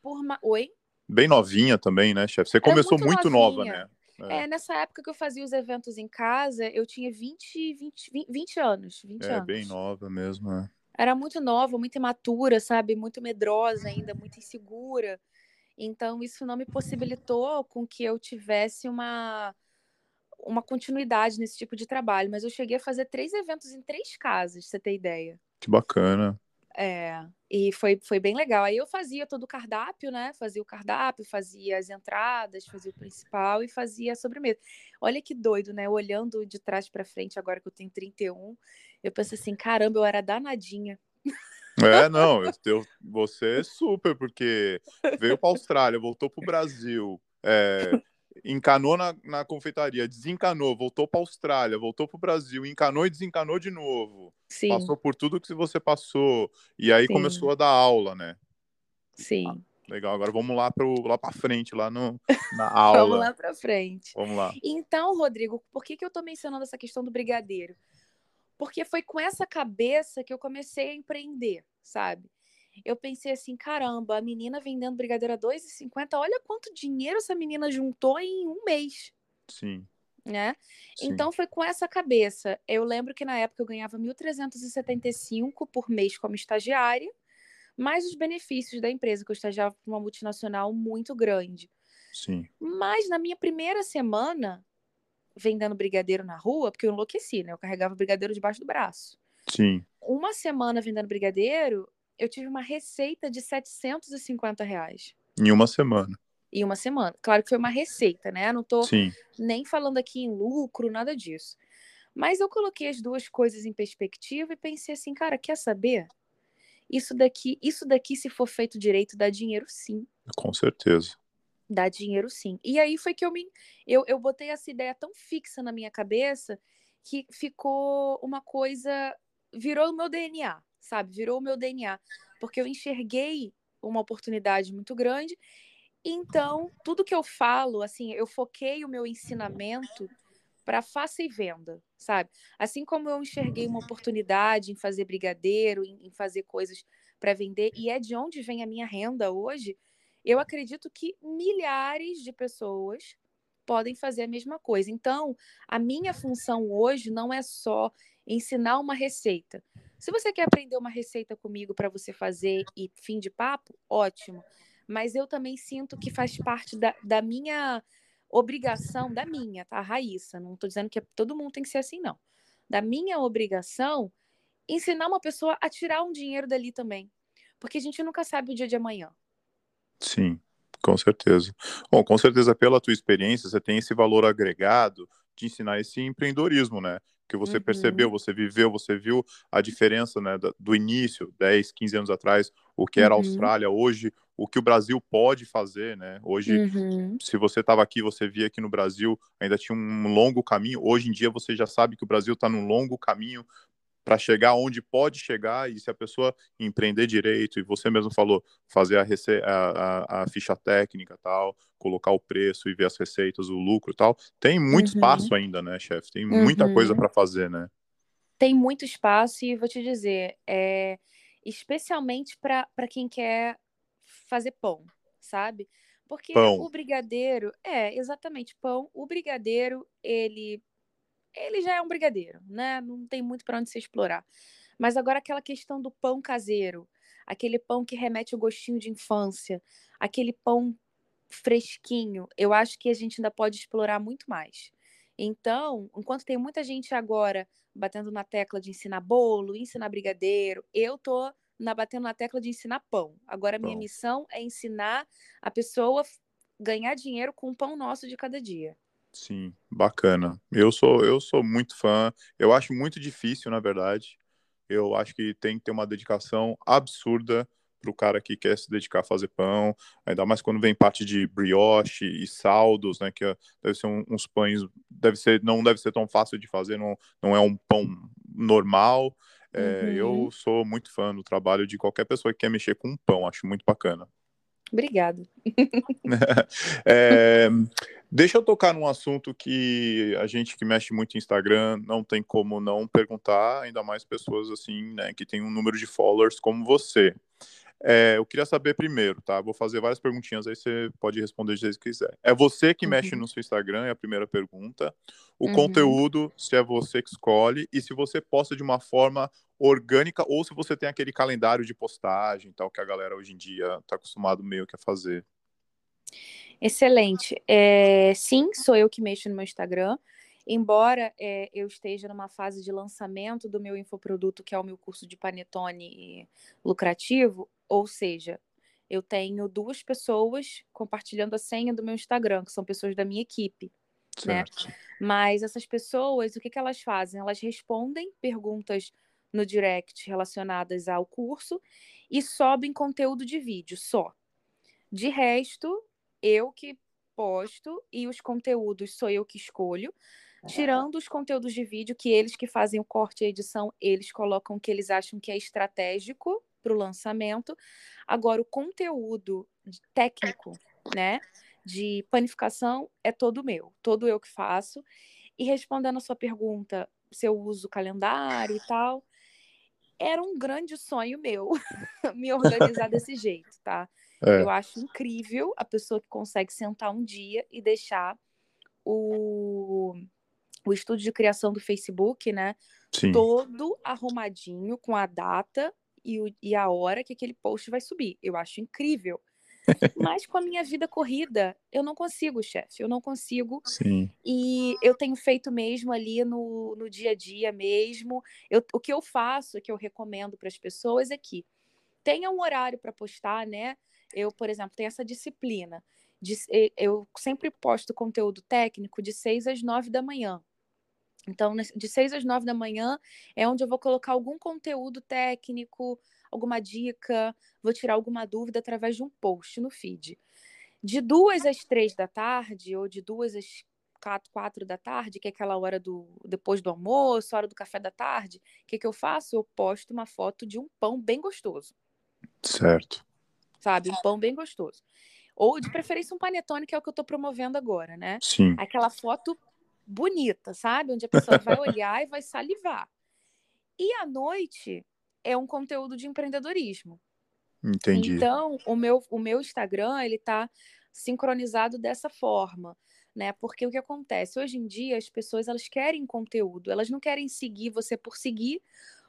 Por ma... Oi? Bem novinha também, né, chefe? Você começou muito, muito nova, né? É. é. nessa época que eu fazia os eventos em casa, eu tinha 20, 20, 20 anos. 20 é, anos. bem nova mesmo, né? era muito nova, muito imatura, sabe? Muito medrosa ainda, muito insegura. Então, isso não me possibilitou com que eu tivesse uma, uma continuidade nesse tipo de trabalho. Mas eu cheguei a fazer três eventos em três casas, você ter ideia. Que bacana. É, e foi, foi bem legal. Aí eu fazia todo o cardápio, né? Fazia o cardápio, fazia as entradas, fazia o principal e fazia a sobremesa. Olha que doido, né? Olhando de trás para frente, agora que eu tenho 31, eu penso assim: caramba, eu era danadinha. É, não, eu, eu, você é super, porque veio para Austrália, voltou para o Brasil, é, encanou na, na confeitaria, desencanou, voltou para a Austrália, voltou para o Brasil, encanou e desencanou de novo. Sim. Passou por tudo que você passou. E aí Sim. começou a dar aula, né? Sim. Legal, agora vamos lá para lá para frente, lá no, na aula. vamos lá para frente. Vamos lá. Então, Rodrigo, por que, que eu estou mencionando essa questão do brigadeiro? Porque foi com essa cabeça que eu comecei a empreender, sabe? Eu pensei assim, caramba, a menina vendendo brigadeiro a 2,50, olha quanto dinheiro essa menina juntou em um mês. Sim. Né? Sim. Então foi com essa cabeça. Eu lembro que na época eu ganhava 1.375 por mês como estagiária mais os benefícios da empresa, que eu estagiava para uma multinacional muito grande. Sim. Mas na minha primeira semana, vendendo brigadeiro na rua, porque eu enlouqueci, né? Eu carregava brigadeiro debaixo do braço. Sim. Uma semana vendendo brigadeiro, eu tive uma receita de 750 reais. Em uma semana. Em uma semana. Claro que foi uma receita, né? Não tô Sim. nem falando aqui em lucro, nada disso. Mas eu coloquei as duas coisas em perspectiva e pensei assim, cara, quer saber? Isso daqui, isso daqui, se for feito direito, dá dinheiro sim. Com certeza. Dá dinheiro sim. E aí foi que eu me. Eu, eu botei essa ideia tão fixa na minha cabeça que ficou uma coisa. Virou o meu DNA, sabe? Virou o meu DNA. Porque eu enxerguei uma oportunidade muito grande. Então, tudo que eu falo, assim, eu foquei o meu ensinamento para faça e venda, sabe? Assim como eu enxerguei uma oportunidade em fazer brigadeiro, em, em fazer coisas para vender, e é de onde vem a minha renda hoje, eu acredito que milhares de pessoas podem fazer a mesma coisa. Então, a minha função hoje não é só ensinar uma receita. Se você quer aprender uma receita comigo para você fazer e fim de papo, ótimo. Mas eu também sinto que faz parte da, da minha obrigação da minha, tá? Raíssa, não estou dizendo que todo mundo tem que ser assim, não. Da minha obrigação, ensinar uma pessoa a tirar um dinheiro dali também. Porque a gente nunca sabe o dia de amanhã. Sim, com certeza. Bom, com certeza, pela tua experiência, você tem esse valor agregado de ensinar esse empreendedorismo, né? Que você uhum. percebeu, você viveu, você viu a diferença né, do início, 10, 15 anos atrás, o que era uhum. a Austrália, hoje o que o Brasil pode fazer, né? Hoje, uhum. se você estava aqui, você via que no Brasil ainda tinha um longo caminho. Hoje em dia, você já sabe que o Brasil está num longo caminho para chegar onde pode chegar e se a pessoa empreender direito e você mesmo falou fazer a, a, a, ficha técnica tal colocar o preço e ver as receitas o lucro tal tem muito uhum. espaço ainda né chefe tem muita uhum. coisa para fazer né tem muito espaço e vou te dizer é especialmente para quem quer fazer pão, sabe? Porque pão. o brigadeiro, é, exatamente, pão. O brigadeiro, ele ele já é um brigadeiro, né? Não tem muito para onde se explorar. Mas agora aquela questão do pão caseiro, aquele pão que remete ao gostinho de infância, aquele pão fresquinho, eu acho que a gente ainda pode explorar muito mais. Então, enquanto tem muita gente agora batendo na tecla de ensinar bolo, ensinar brigadeiro, eu tô na batendo na tecla de ensinar pão. Agora, a minha missão é ensinar a pessoa ganhar dinheiro com o pão nosso de cada dia. Sim, bacana. Eu sou eu sou muito fã. Eu acho muito difícil, na verdade. Eu acho que tem que ter uma dedicação absurda para o cara que quer se dedicar a fazer pão, ainda mais quando vem parte de brioche e saldos, né, que é, deve ser um, uns pães, deve ser não deve ser tão fácil de fazer, não, não é um pão normal, é, uhum. Eu sou muito fã do trabalho de qualquer pessoa que quer mexer com pão, acho muito bacana. Obrigada. é, deixa eu tocar num assunto que a gente que mexe muito em Instagram não tem como não perguntar, ainda mais pessoas assim, né, que tem um número de followers como você. É, eu queria saber primeiro, tá? Vou fazer várias perguntinhas, aí você pode responder que quiser. É você que mexe uhum. no seu Instagram, é a primeira pergunta. O uhum. conteúdo, se é você que escolhe, e se você posta de uma forma orgânica, ou se você tem aquele calendário de postagem tal, que a galera hoje em dia está acostumado meio que a fazer. Excelente. É, sim, sou eu que mexo no meu Instagram. Embora é, eu esteja numa fase de lançamento do meu infoproduto, que é o meu curso de panetone lucrativo, ou seja, eu tenho duas pessoas compartilhando a senha do meu Instagram, que são pessoas da minha equipe. Né? Mas essas pessoas, o que, que elas fazem? Elas respondem perguntas no direct relacionadas ao curso e sobem conteúdo de vídeo só. De resto, eu que posto e os conteúdos sou eu que escolho, tirando os conteúdos de vídeo que eles que fazem o corte e a edição, eles colocam o que eles acham que é estratégico para o lançamento. Agora, o conteúdo técnico, né, de panificação é todo meu, todo eu que faço. E respondendo a sua pergunta, se eu uso calendário e tal, era um grande sonho meu me organizar desse jeito, tá? É. Eu acho incrível a pessoa que consegue sentar um dia e deixar o, o estúdio de criação do Facebook, né? Sim. Todo arrumadinho com a data e, o, e a hora que aquele post vai subir. Eu acho incrível. Mas com a minha vida corrida, eu não consigo, chefe. Eu não consigo. Sim. E eu tenho feito mesmo ali no, no dia a dia mesmo. Eu, o que eu faço, que eu recomendo para as pessoas é que tenha um horário para postar, né? Eu, por exemplo, tenho essa disciplina. De, eu sempre posto conteúdo técnico de 6 às 9 da manhã. Então, de 6 às 9 da manhã é onde eu vou colocar algum conteúdo técnico, alguma dica, vou tirar alguma dúvida através de um post no feed. De duas às três da tarde, ou de duas às quatro, quatro da tarde, que é aquela hora do depois do almoço, hora do café da tarde, o que, que eu faço? Eu posto uma foto de um pão bem gostoso. Certo. Sabe? Um pão bem gostoso. Ou de preferência um panetone, que é o que eu estou promovendo agora, né? Sim. Aquela foto bonita, sabe? Onde a pessoa vai olhar e vai salivar. E à noite, é um conteúdo de empreendedorismo. Entendi. Então, o meu, o meu Instagram, ele tá sincronizado dessa forma, né? Porque o que acontece? Hoje em dia, as pessoas, elas querem conteúdo, elas não querem seguir você por seguir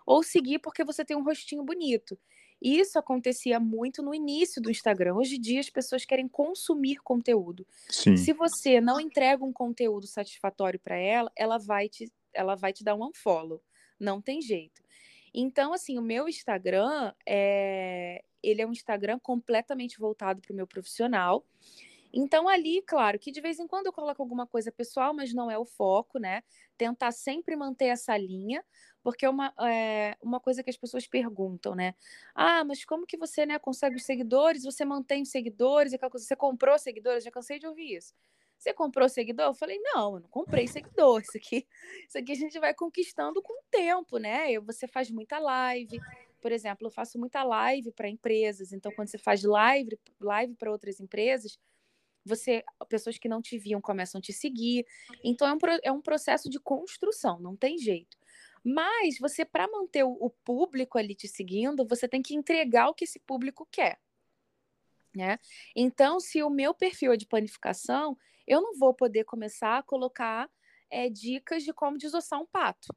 ou seguir porque você tem um rostinho bonito. Isso acontecia muito no início do Instagram. Hoje em dia, as pessoas querem consumir conteúdo. Sim. Se você não entrega um conteúdo satisfatório para ela, ela vai te ela vai te dar um unfollow. Não tem jeito. Então, assim, o meu Instagram é ele é um Instagram completamente voltado para o meu profissional. Então, ali, claro, que de vez em quando eu coloco alguma coisa pessoal, mas não é o foco, né? Tentar sempre manter essa linha, porque é uma, é, uma coisa que as pessoas perguntam, né? Ah, mas como que você né, consegue os seguidores? Você mantém os seguidores? Aquela coisa, você comprou seguidores? Já cansei de ouvir isso. Você comprou seguidor? Eu falei, não, eu não comprei seguidor. Isso aqui, isso aqui a gente vai conquistando com o tempo, né? Você faz muita live. Por exemplo, eu faço muita live para empresas. Então, quando você faz live, live para outras empresas, você pessoas que não te viam começam a te seguir. Então, é um, é um processo de construção, não tem jeito. Mas você, para manter o, público ali te seguindo, você tem que entregar o que esse público quer. Né? Então, se o meu perfil é de panificação, eu não vou poder começar a colocar é, dicas de como desossar um pato,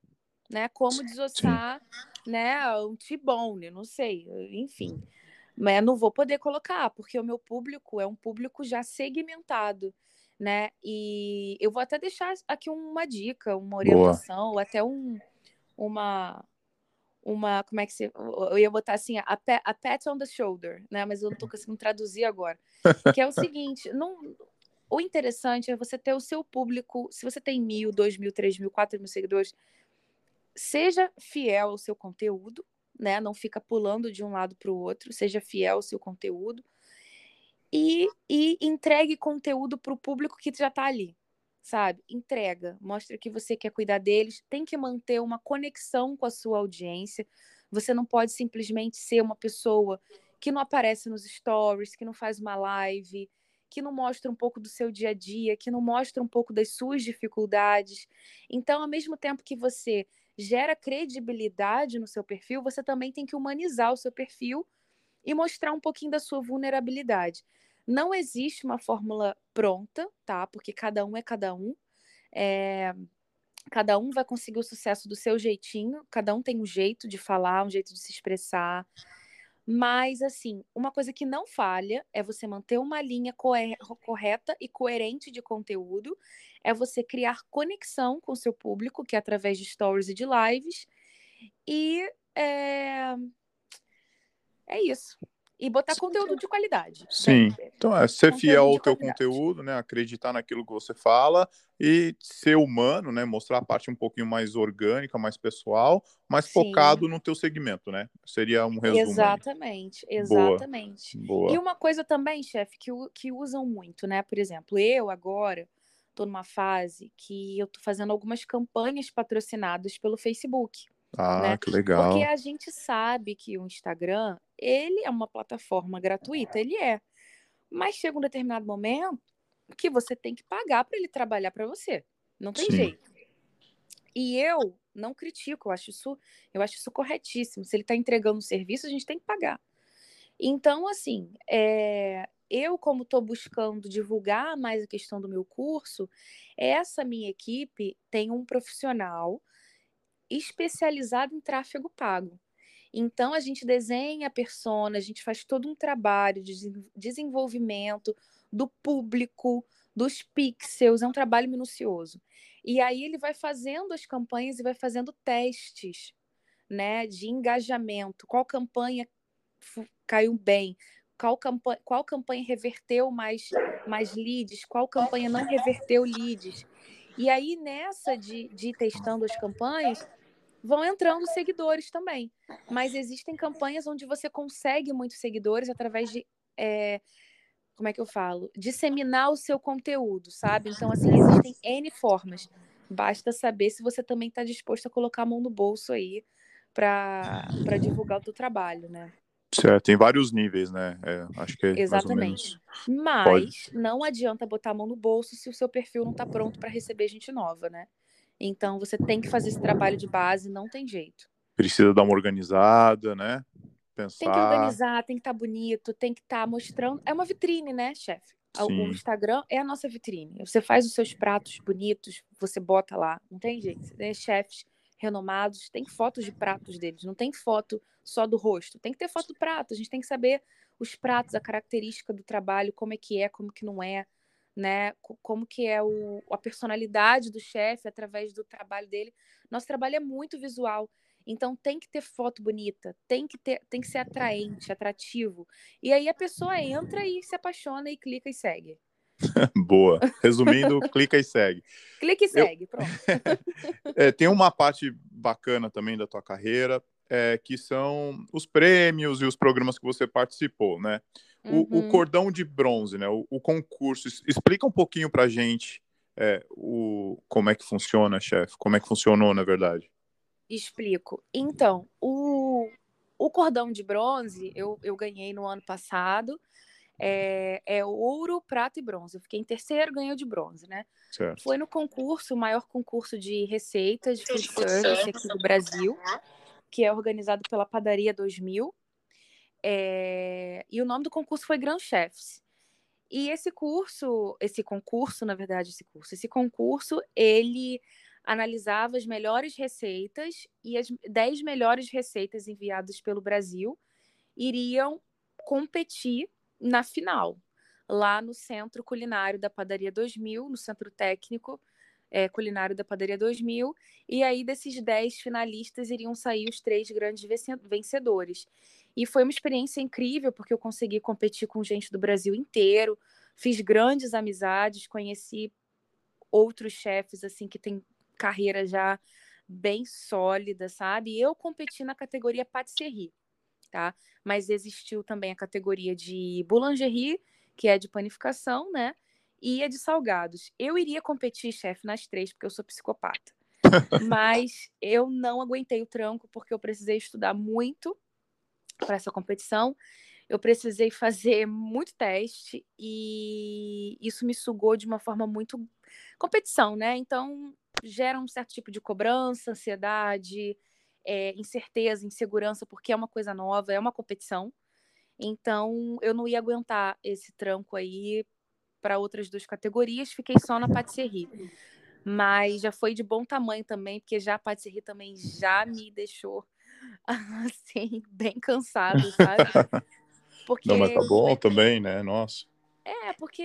né? Como desossar, Sim. né, um T-bone, não sei, enfim. Mas não vou poder colocar, porque o meu público é um público já segmentado, né? E eu vou até deixar aqui uma dica, uma orientação, Boa. ou até um, uma, uma, como é que se, eu ia botar assim, a, a pat on the shoulder, né? Mas eu não tô conseguindo traduzir agora. Que é o seguinte, não, o interessante é você ter o seu público. Se você tem mil, dois mil, três mil, quatro mil seguidores, seja fiel ao seu conteúdo, né? Não fica pulando de um lado para o outro. Seja fiel ao seu conteúdo e, e entregue conteúdo para o público que já está ali, sabe? Entrega, mostra que você quer cuidar deles. Tem que manter uma conexão com a sua audiência. Você não pode simplesmente ser uma pessoa que não aparece nos stories, que não faz uma live que não mostra um pouco do seu dia a dia, que não mostra um pouco das suas dificuldades. Então, ao mesmo tempo que você gera credibilidade no seu perfil, você também tem que humanizar o seu perfil e mostrar um pouquinho da sua vulnerabilidade. Não existe uma fórmula pronta, tá? Porque cada um é cada um. É... Cada um vai conseguir o sucesso do seu jeitinho, cada um tem um jeito de falar, um jeito de se expressar. Mas, assim, uma coisa que não falha é você manter uma linha correta e coerente de conteúdo, é você criar conexão com o seu público, que é através de stories e de lives, e é, é isso. E botar conteúdo de qualidade. Sim. Né? Então, é ser conteúdo fiel ao teu qualidade. conteúdo, né? Acreditar naquilo que você fala e ser humano, né? Mostrar a parte um pouquinho mais orgânica, mais pessoal, mas Sim. focado no teu segmento, né? Seria um resumo. Exatamente, aí. exatamente. Boa. Boa. E uma coisa também, chefe, que, que usam muito, né? Por exemplo, eu agora estou numa fase que eu estou fazendo algumas campanhas patrocinadas pelo Facebook. Ah, né? que legal. Porque a gente sabe que o Instagram, ele é uma plataforma gratuita, ele é. Mas chega um determinado momento que você tem que pagar para ele trabalhar para você. Não tem Sim. jeito. E eu não critico, eu acho isso, eu acho isso corretíssimo. Se ele está entregando um serviço, a gente tem que pagar. Então, assim, é, eu, como estou buscando divulgar mais a questão do meu curso, essa minha equipe tem um profissional especializado em tráfego pago. Então, a gente desenha a persona, a gente faz todo um trabalho de desenvolvimento do público, dos pixels, é um trabalho minucioso. E aí ele vai fazendo as campanhas e vai fazendo testes, né, de engajamento. Qual campanha caiu bem? Qual campanha, qual campanha reverteu mais, mais leads? Qual campanha não reverteu leads? E aí, nessa de, de testando as campanhas, vão entrando seguidores também. Mas existem campanhas onde você consegue muitos seguidores através de. É, como é que eu falo? Disseminar o seu conteúdo, sabe? Então, assim, existem N formas. Basta saber se você também está disposto a colocar a mão no bolso aí para divulgar o teu trabalho, né? Certo, tem vários níveis, né? É, acho que é Exatamente. Mas Pode. não adianta botar a mão no bolso se o seu perfil não está pronto para receber gente nova, né? Então você tem que fazer esse trabalho de base, não tem jeito. Precisa dar uma organizada, né? Pensar. Tem que organizar, tem que estar tá bonito, tem que estar tá mostrando. É uma vitrine, né, chefe? O Instagram é a nossa vitrine. Você faz os seus pratos bonitos, você bota lá, não tem jeito. Você tem chefes renomados, tem fotos de pratos deles, não tem foto só do rosto, tem que ter foto do prato, a gente tem que saber os pratos, a característica do trabalho, como é que é, como que não é, né? Como que é o, a personalidade do chefe através do trabalho dele. Nosso trabalho é muito visual. Então tem que ter foto bonita, tem que ter, tem que ser atraente, atrativo. E aí a pessoa entra e se apaixona e clica e segue. Boa. Resumindo, clica e segue. Clica e segue, Eu... pronto. é, tem uma parte bacana também da tua carreira, é, que são os prêmios e os programas que você participou, né? O, uhum. o cordão de bronze, né? O, o, concurso. Explica um pouquinho pra gente é, o, como é que funciona, chefe. Como é que funcionou, na verdade. Explico. Então, o, o cordão de bronze eu, eu ganhei no ano passado é, é ouro, prata e bronze. Eu fiquei em terceiro, ganhei de bronze, né? Certo. Foi no concurso, o maior concurso de receitas de food service aqui do Brasil, que é organizado pela Padaria 2000. É, e o nome do concurso foi Grand Chefs. E esse curso, esse concurso, na verdade, esse curso, esse concurso, ele analisava as melhores receitas e as 10 melhores receitas enviadas pelo Brasil iriam competir na final, lá no Centro Culinário da Padaria 2000, no Centro Técnico é, Culinário da Padaria 2000, e aí desses 10 finalistas iriam sair os três grandes vencedores. E foi uma experiência incrível, porque eu consegui competir com gente do Brasil inteiro, fiz grandes amizades, conheci outros chefes assim que têm carreira já bem sólida, sabe? E eu competi na categoria patisserie tá? Mas existiu também a categoria de boulangerie, que é de panificação, né? E a de salgados. Eu iria competir, chefe, nas três, porque eu sou psicopata. Mas eu não aguentei o tranco, porque eu precisei estudar muito para essa competição. Eu precisei fazer muito teste e isso me sugou de uma forma muito competição, né? Então gera um certo tipo de cobrança, ansiedade, é, incerteza, insegurança, porque é uma coisa nova, é uma competição. Então, eu não ia aguentar esse tranco aí para outras duas categorias, fiquei só na patisserie. Mas já foi de bom tamanho também, porque já a patisserie também já me deixou assim, bem cansado, sabe? Porque... Não, mas tá bom também, né? Nossa. É, porque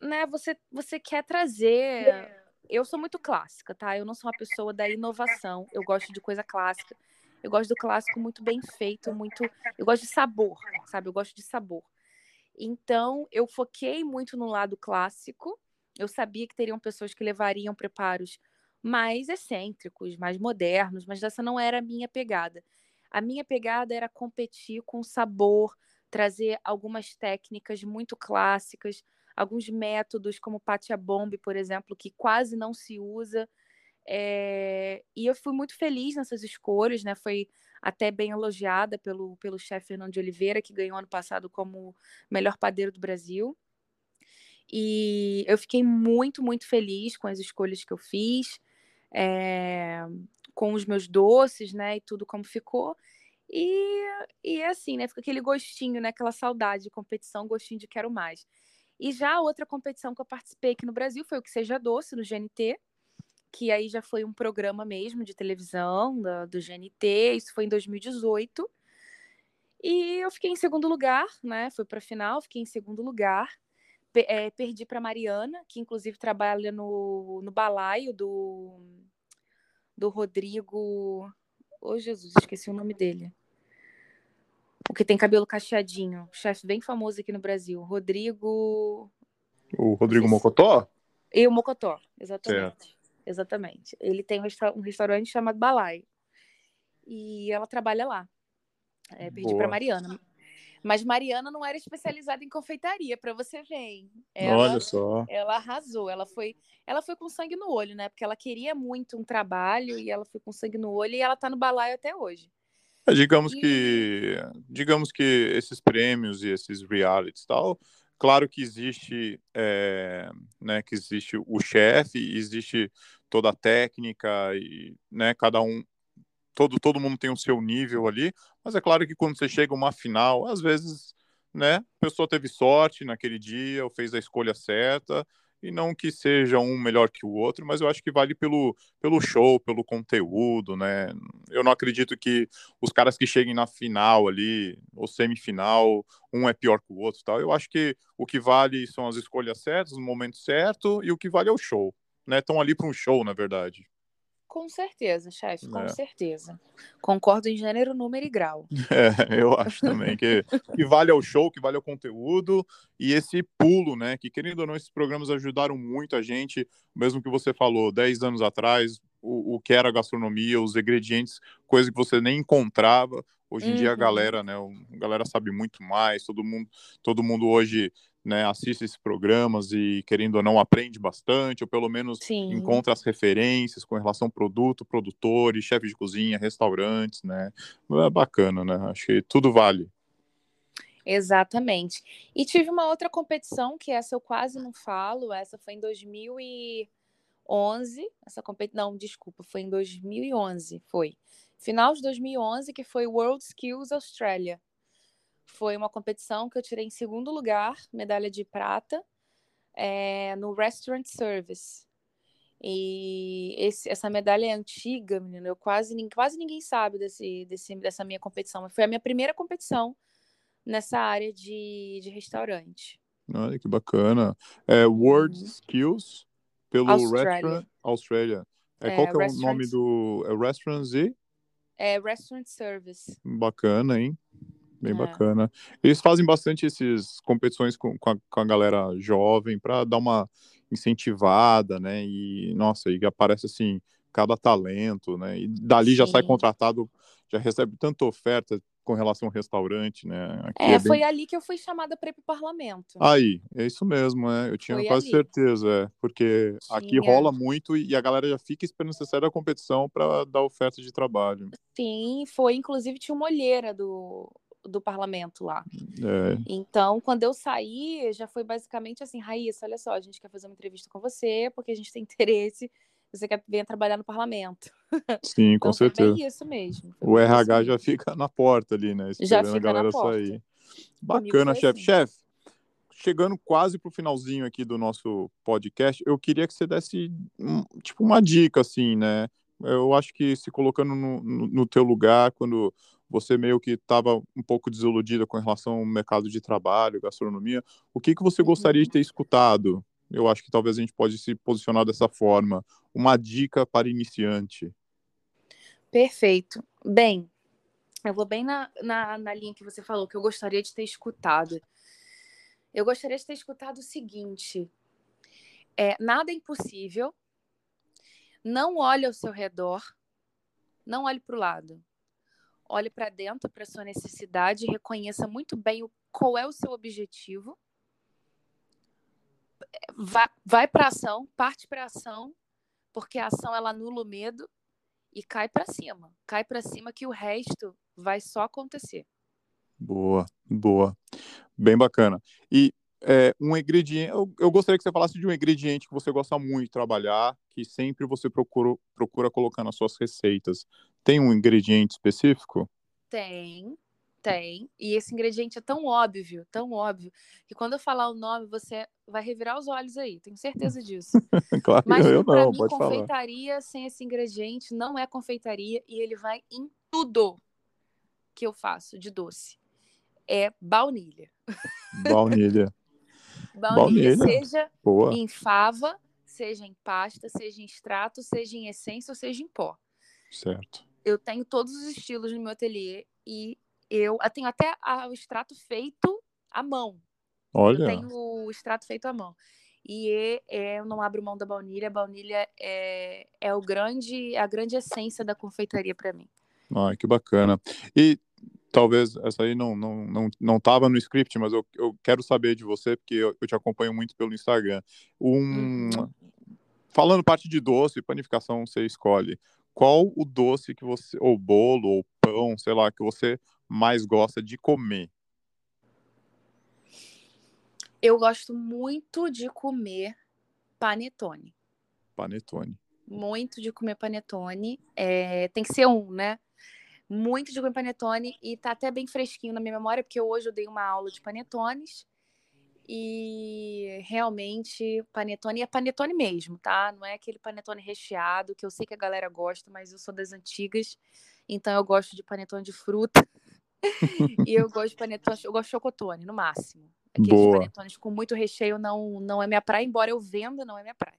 né, você, você quer trazer eu sou muito clássica, tá? Eu não sou uma pessoa da inovação. Eu gosto de coisa clássica. Eu gosto do clássico muito bem feito, muito. Eu gosto de sabor, sabe? Eu gosto de sabor. Então, eu foquei muito no lado clássico. Eu sabia que teriam pessoas que levariam preparos mais excêntricos, mais modernos, mas essa não era a minha pegada. A minha pegada era competir com sabor, trazer algumas técnicas muito clássicas, alguns métodos, como Patia Bomb, por exemplo, que quase não se usa É, e eu fui muito feliz nessas escolhas, né? Foi até bem elogiada pelo, pelo chefe Fernando de Oliveira, que ganhou ano passado como melhor padeiro do Brasil. E eu fiquei muito, muito feliz com as escolhas que eu fiz, é, com os meus doces, né? E tudo como ficou. E, e é assim, né? Fica aquele gostinho, né? Aquela saudade de competição, gostinho de quero mais. E já a outra competição que eu participei aqui no Brasil foi o Que Seja Doce, no GNT, que aí já foi um programa mesmo de televisão do, do GNT, isso foi em 2018. E eu fiquei em segundo lugar, né? Fui para a final, fiquei em segundo lugar. é, perdi para Mariana, que inclusive trabalha no, no balaio do, do Rodrigo. Ô, oh, Jesus, esqueci o nome dele. O que tem cabelo cacheadinho. Chefe bem famoso aqui no Brasil. Rodrigo. O Rodrigo Mocotó? E o Mocotó, exatamente. Certo. Exatamente. Ele tem um, resta um restaurante chamado Balai. E ela trabalha lá. É, perdi para Mariana. Mas Mariana não era especializada em confeitaria, para você ver. Ela, Olha só. Ela arrasou. Ela foi, ela foi com sangue no olho, né? Porque ela queria muito um trabalho e ela foi com sangue no olho e ela tá no balaio até hoje. É, digamos e... que digamos que esses prêmios e esses realities tal, claro que existe, é, né, que existe o chefe, existe toda a técnica e, né, cada um todo todo mundo tem o seu nível ali, mas é claro que quando você chega a uma final, às vezes, né, a pessoa teve sorte naquele dia, ou fez a escolha certa, e não que seja um melhor que o outro, mas eu acho que vale pelo, pelo show, pelo conteúdo, né? Eu não acredito que os caras que cheguem na final ali, ou semifinal, um é pior que o outro, tal. Eu acho que o que vale são as escolhas certas, no momento certo, e o que vale é o show, né? Estão ali para um show, na verdade. Com certeza, chefe, com é. certeza. Concordo em gênero, número e grau. É, eu acho também que, que vale ao show, que vale ao conteúdo e esse pulo, né? Que querendo ou não, esses programas ajudaram muito a gente, mesmo que você falou, 10 anos atrás, o, o que era a gastronomia, os ingredientes, coisa que você nem encontrava. Hoje em uhum. dia a uhum. galera, né? A galera sabe muito mais, todo mundo, todo mundo hoje né, assiste esses programas e, querendo ou não, aprende bastante, ou pelo menos Sim. encontra as referências com relação ao produto, produtores, chefes de cozinha, restaurantes, né? É bacana, né? Acho que tudo vale. Exatamente. E tive uma outra competição, que essa eu quase não falo, essa foi em 2011, essa competição, não, desculpa, foi em 2011, foi. Final de 2011, que foi World Skills Australia. Foi uma competição que eu tirei em segundo lugar, medalha de prata, é, no Restaurant Service. E esse, essa medalha é antiga, menino. Eu quase, quase ninguém sabe desse, desse, dessa minha competição. Foi a minha primeira competição nessa área de, de restaurante. Olha que bacana. É World uhum. Skills pelo Australia. Restaurant Australia. É, é, qual que é o nome do é Restaurant Z? É Restaurant Service. Bacana, hein? Bem é. bacana. Eles fazem bastante essas competições com, com, a, com a galera jovem para dar uma incentivada, né? E, nossa, e aparece assim, cada talento, né? E dali Sim. já sai contratado, já recebe tanta oferta com relação ao restaurante, né? Aqui é, é bem... foi ali que eu fui chamada para ir para o parlamento. Aí, é isso mesmo, né? Eu tinha foi quase ali. certeza, é, porque aqui rola muito e a galera já fica esperando sair da competição para dar oferta de trabalho. Sim, foi, inclusive tinha uma olheira do do parlamento lá. É. Então, quando eu saí, já foi basicamente assim, Raíssa, olha só, a gente quer fazer uma entrevista com você, porque a gente tem interesse, você quer vir trabalhar no parlamento. Sim, então, com certeza. Isso mesmo. O RH já fica na porta ali, né? Já fica a galera na porta. sair. Bacana, chefe. Assim. Chefe, chegando quase pro finalzinho aqui do nosso podcast, eu queria que você desse, tipo, uma dica, assim, né? Eu acho que se colocando no, no, no teu lugar, quando você meio que estava um pouco desiludida com relação ao mercado de trabalho, gastronomia, o que, que você gostaria de ter escutado? Eu acho que talvez a gente pode se posicionar dessa forma. Uma dica para iniciante. Perfeito. Bem, eu vou bem na, na, na linha que você falou, que eu gostaria de ter escutado. Eu gostaria de ter escutado o seguinte: é, nada é impossível, não olhe ao seu redor, não olhe para o lado olhe para dentro, para sua necessidade, reconheça muito bem o, qual é o seu objetivo. Vai, vai para ação, parte para ação, porque a ação ela anula o medo e cai para cima. Cai para cima que o resto vai só acontecer. Boa, boa. Bem bacana. E é, um ingrediente, eu, eu, gostaria que você falasse de um ingrediente que você gosta muito de trabalhar, que sempre você procura, procura colocar nas suas receitas. Tem um ingrediente específico? Tem, tem. E esse ingrediente é tão óbvio, tão óbvio, que quando eu falar o nome, você vai revirar os olhos aí, tenho certeza disso. claro Mas eu não, mim, pode confeitaria falar. sem esse ingrediente não é confeitaria e ele vai em tudo que eu faço de doce. É baunilha. Baunilha. Baunilha, baunilha. seja Boa. em fava, seja em pasta, seja em extrato, seja em essência ou seja em pó. Certo. Eu tenho todos os estilos no meu ateliê e eu, eu tenho até o extrato feito à mão. Olha. Eu tenho o extrato feito à mão. E é, é, eu não abro mão da baunilha. A baunilha é, é o grande, a grande essência da confeitaria para mim. Ah, que bacana. E talvez essa aí não não não não estava no script, mas eu, eu quero saber de você porque eu, eu te acompanho muito pelo Instagram. Um uhum. falando parte de doce, panificação, você escolhe qual o doce que você ou bolo ou pão, sei lá, que você mais gosta de comer. Eu gosto muito de comer panetone. Panetone. Muito de comer panetone. É, tem que ser um, né? Muito de panetone e tá até bem fresquinho na minha memória, porque hoje eu dei uma aula de panetones. E realmente, panetone é panetone mesmo, tá? Não é aquele panetone recheado, que eu sei que a galera gosta, mas eu sou das antigas, então eu gosto de panetone de fruta. e eu gosto de panetone, eu gosto de chocotone, no máximo. Aqueles Boa. panetones com muito recheio não, não é minha praia, embora eu venda, não é minha praia.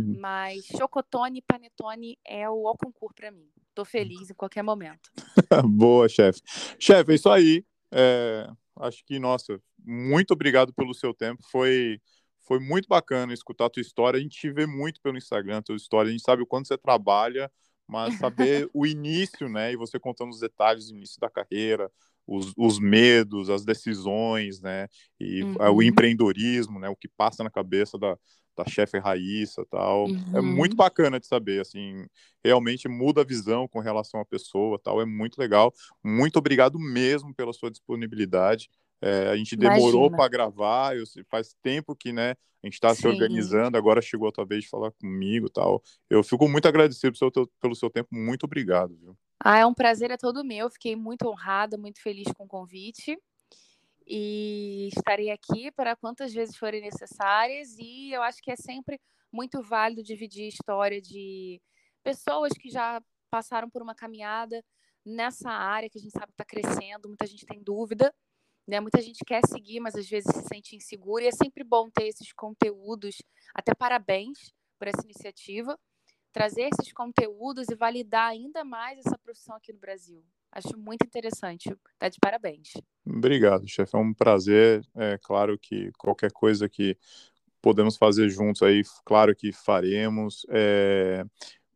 Uhum. Mas chocotone e panetone é o ao concurso para mim. Tô feliz em qualquer momento. Boa, chefe. Chefe, é isso aí. É, acho que, nossa, muito obrigado pelo seu tempo. Foi, foi muito bacana escutar a tua história. A gente vê muito pelo Instagram a tua história. A gente sabe o quanto você trabalha, mas saber o início, né? E você contando os detalhes do início da carreira, os, os medos, as decisões, né? E uhum. o empreendedorismo, né? O que passa na cabeça da, da chefe Raíssa tal. Uhum. É muito bacana de saber, assim, realmente muda a visão com relação à pessoa tal. É muito legal. Muito obrigado mesmo pela sua disponibilidade. É, a gente demorou para gravar, eu, faz tempo que né, a gente está se organizando, agora chegou a tua vez de falar comigo tal. Eu fico muito agradecido pelo seu, pelo seu tempo, muito obrigado. Viu? Ah, é um prazer, é todo meu. Fiquei muito honrada, muito feliz com o convite. E estarei aqui para quantas vezes forem necessárias. E eu acho que é sempre muito válido dividir história de pessoas que já passaram por uma caminhada nessa área que a gente sabe está crescendo, muita gente tem dúvida. Né? Muita gente quer seguir, mas às vezes se sente insegura, e é sempre bom ter esses conteúdos. Até parabéns por essa iniciativa, trazer esses conteúdos e validar ainda mais essa profissão aqui no Brasil. Acho muito interessante. Tá de parabéns. Obrigado, chefe. É um prazer. É claro que qualquer coisa que podemos fazer juntos aí, claro que faremos. É,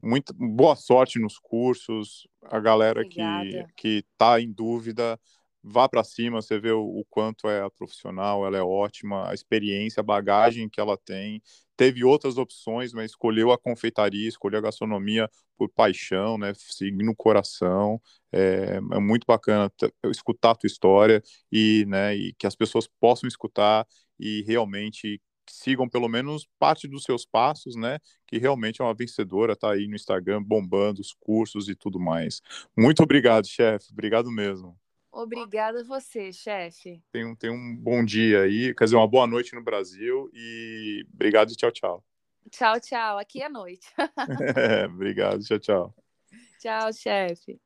muito boa sorte nos cursos. A galera Obrigada. que que está em dúvida, vá para cima, você vê o, o, quanto é profissional, ela é ótima, a experiência, a bagagem que ela tem. Teve outras opções, mas escolheu a confeitaria, escolheu a gastronomia por paixão, né? Seguindo o coração. É, é muito bacana escutar a tua história e, né, e que as pessoas possam escutar e realmente sigam pelo menos parte dos seus passos, né? Que realmente é uma vencedora, tá aí no Instagram bombando os cursos e tudo mais. Muito obrigado, chefe. Obrigado mesmo. Obrigada a você, chefe. Tem um, tem um bom dia aí, quer dizer, uma boa noite no Brasil e obrigado e tchau, tchau. Tchau, tchau. Aqui é noite. é, obrigado, tchau, tchau. Tchau, chefe.